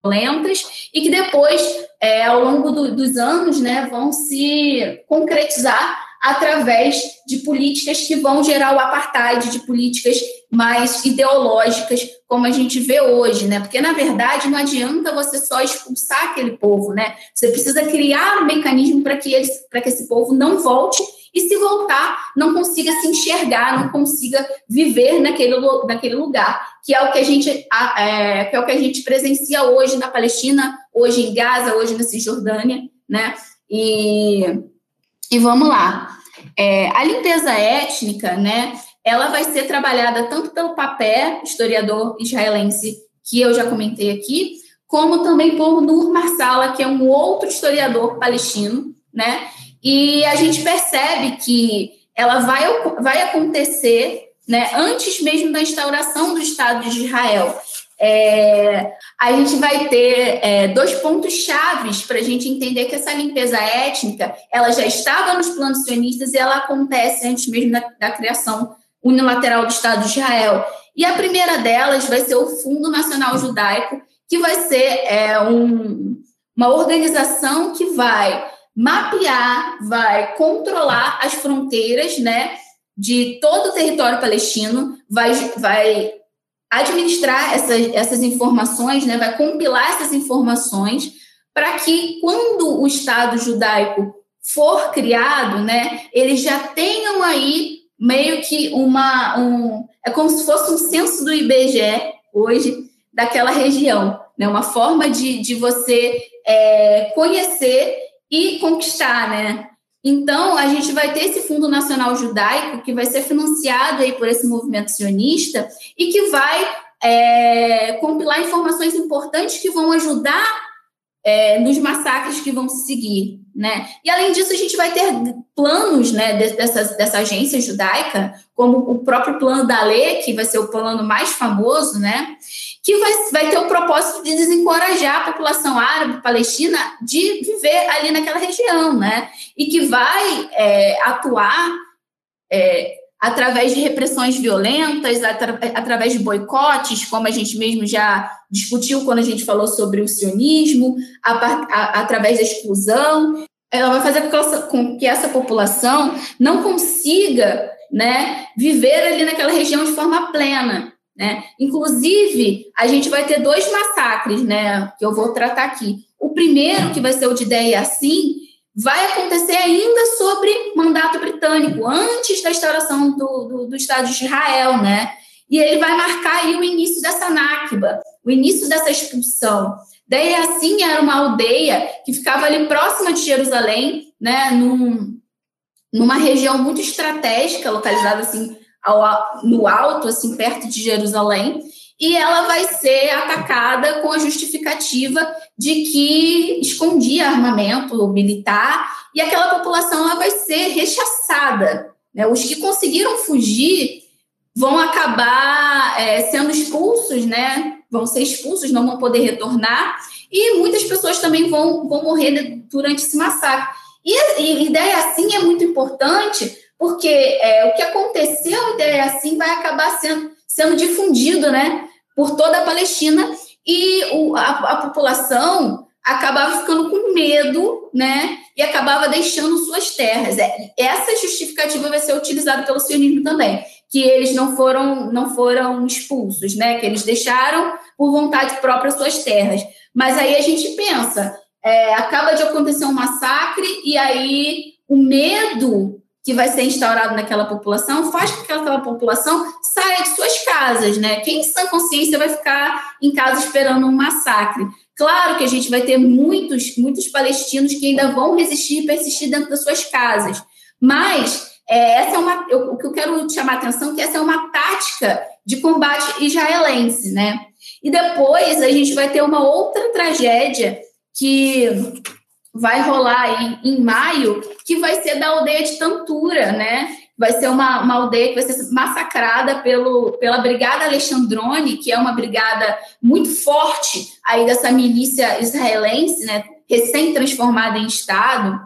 violentas e que depois, é, ao longo do, dos anos, né, vão se concretizar através de políticas que vão gerar o apartheid, de políticas mais ideológicas, como a gente vê hoje, né? Porque na verdade não adianta você só expulsar aquele povo, né? Você precisa criar um mecanismo para que eles, para que esse povo não volte e se voltar, não consiga se enxergar, não consiga viver naquele, naquele lugar, que é o que a gente é, que é o que a gente presencia hoje na Palestina, hoje em Gaza, hoje na Cisjordânia, né? E, e vamos lá. É, a limpeza étnica, né? Ela vai ser trabalhada tanto pelo Papé, historiador israelense, que eu já comentei aqui, como também por Nur Marsala, que é um outro historiador palestino, né? E a gente percebe que ela vai, vai acontecer né, antes mesmo da instauração do Estado de Israel. É, a gente vai ter é, dois pontos chaves para a gente entender que essa limpeza étnica ela já estava nos planos sionistas e ela acontece antes mesmo da, da criação unilateral do Estado de Israel. E a primeira delas vai ser o Fundo Nacional Judaico, que vai ser é, um, uma organização que vai mapear, vai controlar as fronteiras, né, de todo o território palestino, vai, vai administrar essas, essas informações, né, vai compilar essas informações para que quando o Estado judaico for criado, né, eles já tenham aí meio que uma um, é como se fosse um censo do IBGE hoje daquela região, né, uma forma de, de você é, conhecer e conquistar, né? Então, a gente vai ter esse Fundo Nacional Judaico, que vai ser financiado aí por esse movimento sionista e que vai é, compilar informações importantes que vão ajudar é, nos massacres que vão se seguir, né? E além disso, a gente vai ter planos, né, dessa, dessa agência judaica, como o próprio plano da lei, que vai ser o plano mais famoso, né? Que vai, vai ter o propósito de desencorajar a população árabe palestina de viver ali naquela região, né? E que vai é, atuar é, através de repressões violentas, atra através de boicotes, como a gente mesmo já discutiu quando a gente falou sobre o sionismo, a, a, através da exclusão. Ela vai fazer com que essa população não consiga né, viver ali naquela região de forma plena. Né? Inclusive, a gente vai ter dois massacres né, que eu vou tratar aqui. O primeiro, que vai ser o de Ideia Assim, vai acontecer ainda sobre mandato britânico, antes da instauração do, do, do, Estado de Israel, né? E ele vai marcar aí o início dessa Nakba, o início dessa expulsão. Daí, assim, era uma aldeia que ficava ali próxima de Jerusalém, né? Num, numa região muito estratégica, localizada assim ao, no alto, assim, perto de Jerusalém e ela vai ser atacada com a justificativa de que escondia armamento militar e aquela população ela vai ser rechaçada. Né? Os que conseguiram fugir vão acabar é, sendo expulsos, né? vão ser expulsos, não vão poder retornar e muitas pessoas também vão, vão morrer durante esse massacre. E a ideia assim é muito importante porque é, o que aconteceu, ideia assim, vai acabar sendo sendo difundido né, por toda a Palestina e o, a, a, população acabava ficando com medo né, e acabava deixando suas terras. É, essa justificativa vai ser utilizada pelo sionismo também, que eles não foram, não foram expulsos, né, que eles deixaram por vontade própria suas terras. Mas aí a gente pensa, é, acaba de acontecer um massacre e aí o medo que vai ser instaurado naquela população faz com que aquela população saia de suas casas, né? Quem em sã consciência vai ficar em casa esperando um massacre? Claro que a gente vai ter muitos, muitos palestinos que ainda vão resistir e persistir dentro das suas casas, mas é, essa é uma, eu, o que eu quero chamar a atenção é que essa é uma tática de combate israelense, né? E depois a gente vai ter uma outra tragédia que vai rolar em, em maio, que vai ser da aldeia de Tantura, né? Vai ser uma, uma aldeia que vai ser massacrada pelo, pela Brigada Alexandrone, que é uma brigada muito forte aí dessa milícia israelense, né? Recém-transformada em Estado.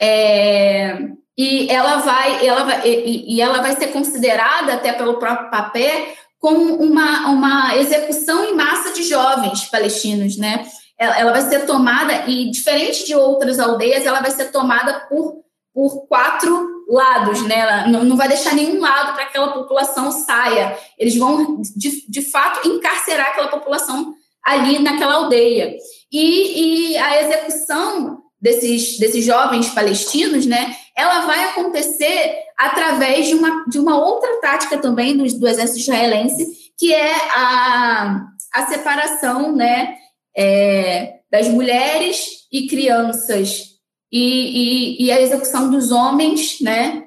É, e ela vai, ela vai, e, e, ela vai ser considerada até pelo próprio papel como uma, uma execução em massa de jovens palestinos, né? Ela, vai ser tomada, e diferente de outras aldeias, ela vai ser tomada por, por quatro lados, né? Ela não, não vai deixar nenhum lado para que aquela população saia. Eles vão, de, de fato, encarcerar aquela população ali naquela aldeia. E, e a execução desses, desses jovens palestinos, né? Ela vai acontecer através de uma, de uma outra tática também do, do exército israelense, que é a, a separação, né? É, das mulheres e crianças e, e, e, a execução dos homens, né?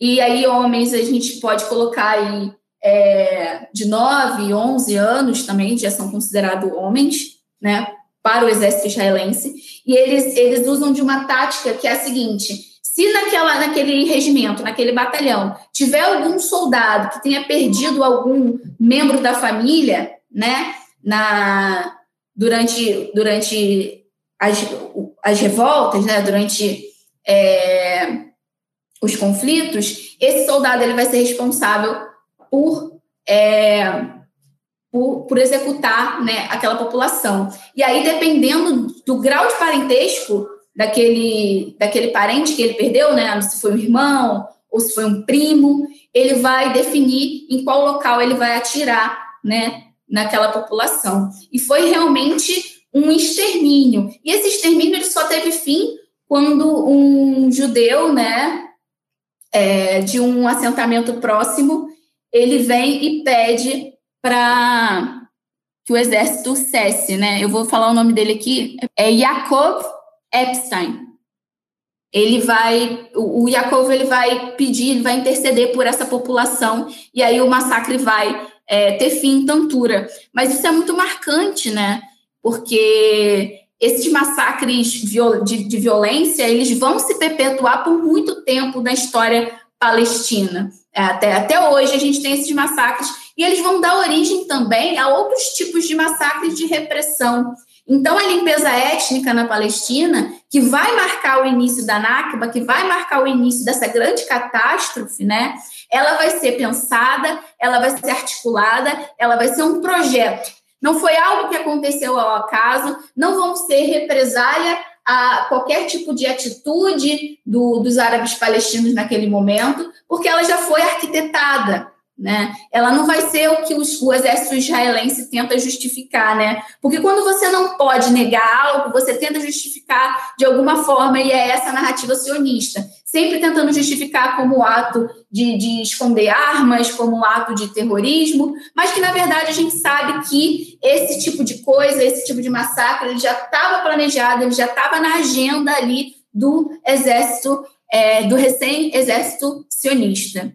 E aí, homens, a gente pode colocar aí é, de 9, 11 anos também, já são considerados homens, né? Para o exército israelense. E eles, eles usam de uma tática que é a seguinte: se naquela, naquele regimento, naquele batalhão, tiver algum soldado que tenha perdido algum membro da família, né? Na, durante, durante as, as revoltas, né, durante é, os conflitos, esse soldado ele vai ser responsável por, é, por, por, executar né, aquela população. E aí, dependendo do grau de parentesco daquele, daquele parente que ele perdeu, né, se foi um irmão ou se foi um primo, ele vai definir em qual local ele vai atirar, né, naquela população. E foi realmente um extermínio. E esse extermínio ele só teve fim quando um judeu, né, é, de um assentamento próximo, ele vem e pede para que o exército cesse, né? Eu vou falar o nome dele aqui, é Jacob Epstein. Ele vai, o Jacob ele vai pedir, ele vai interceder por essa população e aí o massacre vai é, ter fim em Tantura. Mas isso é muito marcante, né? Porque esses massacres de, de violência, eles vão se perpetuar por muito tempo na história palestina. É, até, até hoje a gente tem esses massacres e eles vão dar origem também a outros tipos de massacres de repressão. Então, a limpeza étnica na Palestina, que vai marcar o início da Nakba, que vai marcar o início dessa grande catástrofe, né? Ela vai ser pensada, ela vai ser articulada, ela vai ser um projeto. Não foi algo que aconteceu ao acaso, não vão ser represália a qualquer tipo de atitude do, dos árabes palestinos naquele momento, porque ela já foi arquitetada, né? Ela não vai ser o que os, o exército israelense tenta justificar, né? Porque quando você não pode negar algo, você tenta justificar de alguma forma, e é essa narrativa sionista, sempre tentando justificar como ato de, de esconder armas, como ato de terrorismo, mas que na verdade a gente sabe que esse tipo de coisa, esse tipo de massacre, ele já estava planejado, ele já estava na agenda ali do exército, é, do recém-exército sionista.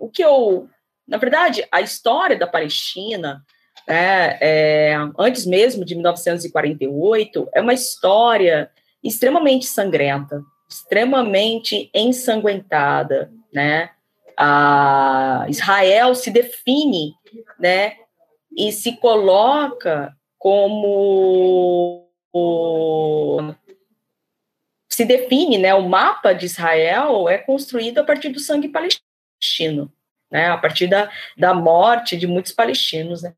O que eu na verdade, a história da Palestina, é, é, antes mesmo de 1948, é uma história extremamente sangrenta, extremamente ensanguentada, né? A Israel se define, né? E se coloca como se define, né? O mapa de Israel é construído a partir do sangue palestino né, a partir da, da morte de muitos palestinos. Né.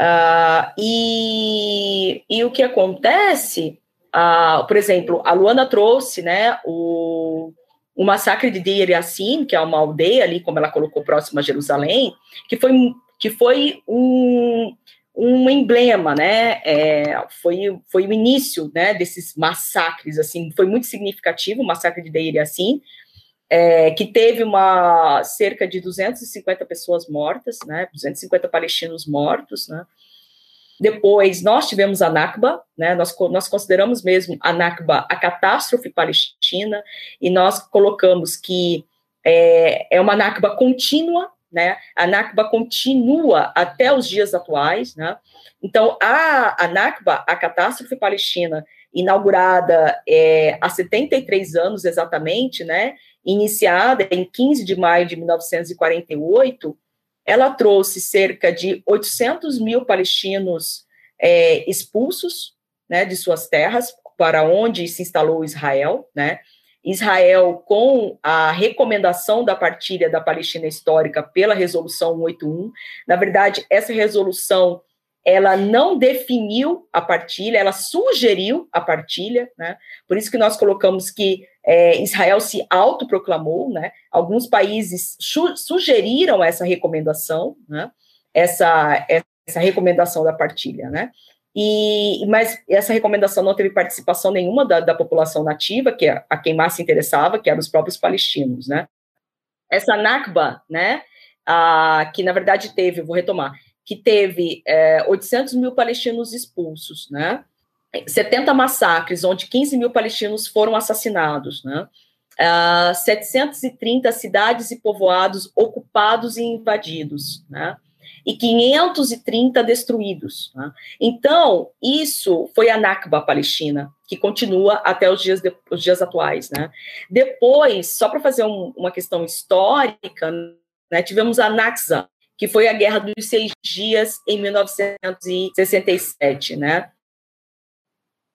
Uh, e, e o que acontece, uh, por exemplo, a Luana trouxe né, o, o massacre de Deir Yassin, que é uma aldeia ali, como ela colocou, próxima a Jerusalém, que foi, que foi um, um emblema, né? É, foi, foi o início, né, desses massacres, assim, foi muito significativo o massacre de Deir Yassin, é, que teve uma cerca de 250 pessoas mortas, né? 250 palestinos mortos, né? Depois, nós tivemos a Nakba, né, nós, nós consideramos mesmo a Nakba a catástrofe palestina, e nós colocamos que é, é uma Nakba contínua, né, a Nakba continua até os dias atuais, né, então a, a Nakba, a catástrofe palestina, inaugurada é, há 73 anos exatamente, né, iniciada em 15 de maio de 1948, ela trouxe cerca de 800 mil palestinos é, expulsos né, de suas terras para onde se instalou Israel, né? Israel, com a recomendação da partilha da Palestina histórica pela Resolução 181, na verdade, essa resolução ela não definiu a partilha, ela sugeriu a partilha, né? Por isso que nós colocamos que é, Israel se autoproclamou, né? Alguns países sugeriram essa recomendação, né? Essa, essa recomendação da partilha, né? E, mas essa recomendação não teve participação nenhuma da, da população nativa, que é a quem mais se interessava, que eram os próprios palestinos, né? Essa Nakba, né? A, que na verdade teve, vou retomar, que teve é, 800 mil palestinos expulsos, né? 70 massacres, onde 15 mil palestinos foram assassinados, né? Uh, 730 cidades e povoados ocupados e invadidos, né? E 530 destruídos. Né? Então, isso foi a Nakba palestina, que continua até os dias, de, os dias atuais. Né? Depois, só para fazer um, uma questão histórica, né, tivemos a Naksa, que foi a Guerra dos Seis Dias em 1967, né?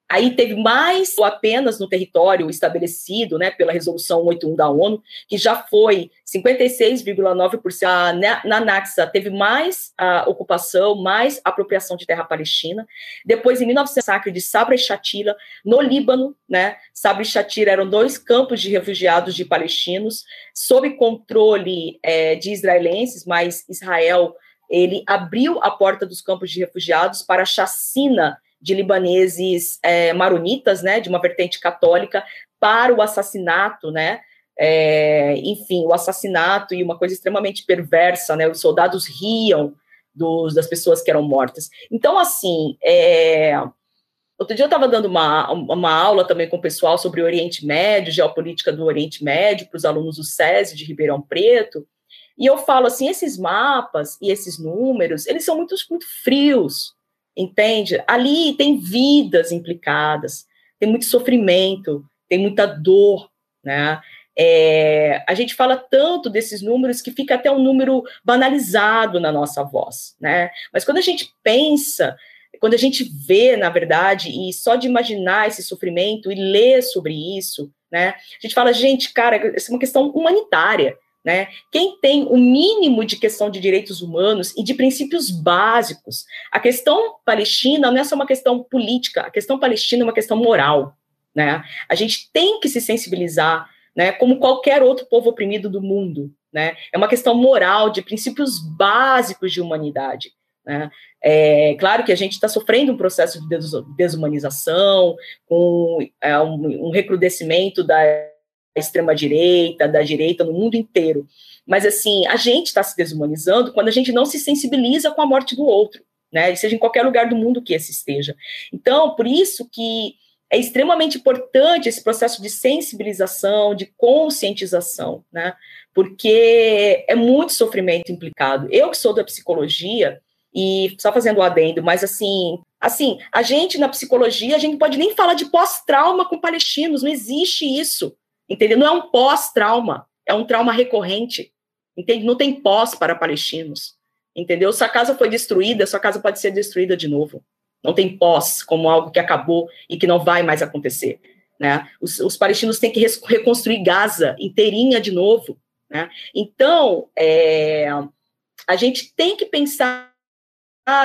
Aí teve mais ou apenas no território estabelecido né, pela Resolução 81 da ONU, que já foi 56,9%. Na, na Naxa teve mais a ocupação, mais apropriação de terra palestina. Depois, em 1900, sacre de Sabra e Shatila, no Líbano, né, Sabra e Shatila eram dois campos de refugiados de palestinos, sob controle é, de israelenses, mas Israel ele abriu a porta dos campos de refugiados para a chacina de libaneses é, maronitas, né, de uma vertente católica, para o assassinato, né, é, enfim, o assassinato e uma coisa extremamente perversa, né, os soldados riam dos, das pessoas que eram mortas. Então, assim, é, outro dia eu estava dando uma, uma aula também com o pessoal sobre o Oriente Médio, geopolítica do Oriente Médio, para os alunos do SESI de Ribeirão Preto, e eu falo assim, esses mapas e esses números, eles são muito, muito frios, entende? Ali tem vidas implicadas, tem muito sofrimento, tem muita dor, né? É, a gente fala tanto desses números que fica até um número banalizado na nossa voz, né? Mas quando a gente pensa, quando a gente vê, na verdade, e só de imaginar esse sofrimento e ler sobre isso, né? A gente fala, gente, cara, isso é uma questão humanitária. Né? Quem tem o mínimo de questão de direitos humanos e de princípios básicos. A questão palestina não é só uma questão política, a questão palestina é uma questão moral. Né? A gente tem que se sensibilizar, né, como qualquer outro povo oprimido do mundo. Né? É uma questão moral, de princípios básicos de humanidade. Né? É claro que a gente está sofrendo um processo de desumanização, com é, um, um recrudescimento da extrema-direita, da direita, no mundo inteiro. Mas, assim, a gente está se desumanizando quando a gente não se sensibiliza com a morte do outro, né? Seja em qualquer lugar do mundo que esse esteja. Então, por isso que é extremamente importante esse processo de sensibilização, de conscientização, né? Porque é muito sofrimento implicado. Eu que sou da psicologia, e só fazendo o adendo, mas assim, assim, a gente na psicologia, a gente pode nem falar de pós-trauma com palestinos, não existe isso. Entendeu? Não é um pós-trauma, é um trauma recorrente. Entende? Não tem pós para palestinos. Entendeu? Se a casa foi destruída, sua casa pode ser destruída de novo. Não tem pós como algo que acabou e que não vai mais acontecer. Né? Os, os palestinos têm que reconstruir Gaza inteirinha de novo. Né? Então, é, a gente tem que pensar,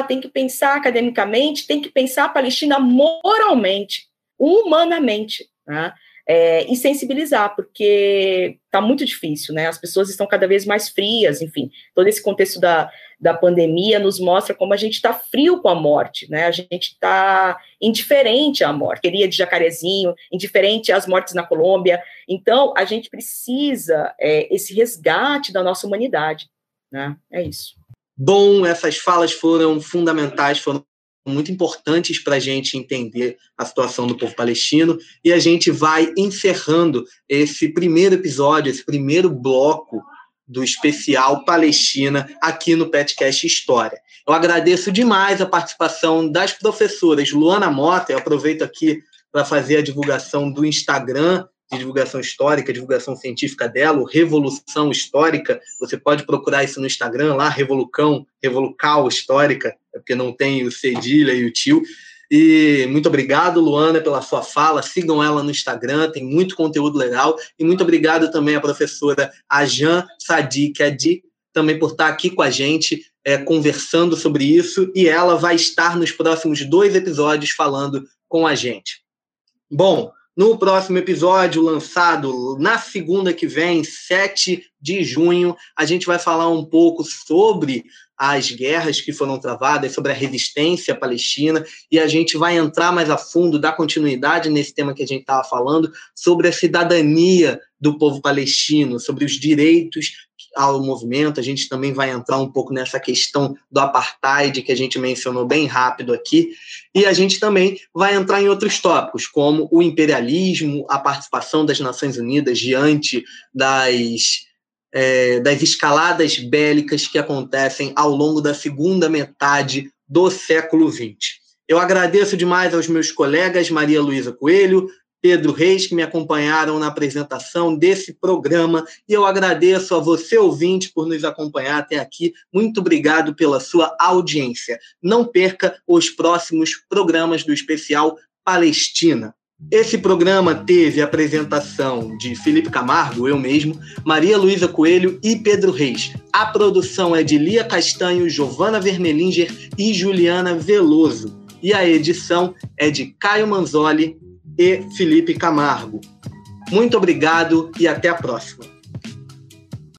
tem que pensar academicamente, tem que pensar a Palestina moralmente, humanamente. Né? É, e sensibilizar, porque está muito difícil, né? As pessoas estão cada vez mais frias, enfim, todo esse contexto da, da pandemia nos mostra como a gente está frio com a morte, né? A gente está indiferente à morte, queria de jacarezinho, indiferente às mortes na Colômbia. Então, a gente precisa é, esse resgate da nossa humanidade, né? É isso. Bom, essas falas foram fundamentais, foram muito importantes para a gente entender a situação do povo palestino. E a gente vai encerrando esse primeiro episódio, esse primeiro bloco do especial Palestina aqui no Petcast História. Eu agradeço demais a participação das professoras Luana Mota, eu aproveito aqui para fazer a divulgação do Instagram de divulgação histórica, divulgação científica dela, Revolução Histórica. Você pode procurar isso no Instagram lá, Revolucão, Revolucal Histórica, é porque não tem o cedilha e o tio. E muito obrigado, Luana, pela sua fala. Sigam ela no Instagram, tem muito conteúdo legal. E muito obrigado também à professora Ajan Sadiq Adi, também por estar aqui com a gente, é, conversando sobre isso. E ela vai estar nos próximos dois episódios falando com a gente. Bom, no próximo episódio, lançado na segunda que vem, 7 de junho, a gente vai falar um pouco sobre as guerras que foram travadas, sobre a resistência palestina, e a gente vai entrar mais a fundo, dar continuidade nesse tema que a gente estava falando, sobre a cidadania do povo palestino, sobre os direitos ao movimento. A gente também vai entrar um pouco nessa questão do apartheid que a gente mencionou bem rápido aqui. E a gente também vai entrar em outros tópicos, como o imperialismo, a participação das Nações Unidas diante das, é, das escaladas bélicas que acontecem ao longo da segunda metade do século XX. Eu agradeço demais aos meus colegas Maria Luísa Coelho, Pedro Reis, que me acompanharam na apresentação desse programa. E eu agradeço a você, ouvinte, por nos acompanhar até aqui. Muito obrigado pela sua audiência. Não perca os próximos programas do especial Palestina. Esse programa teve a apresentação de Felipe Camargo, eu mesmo, Maria Luísa Coelho e Pedro Reis. A produção é de Lia Castanho, Giovana Vermelinger e Juliana Veloso. E a edição é de Caio Manzoli e Felipe Camargo. Muito obrigado e até a próxima.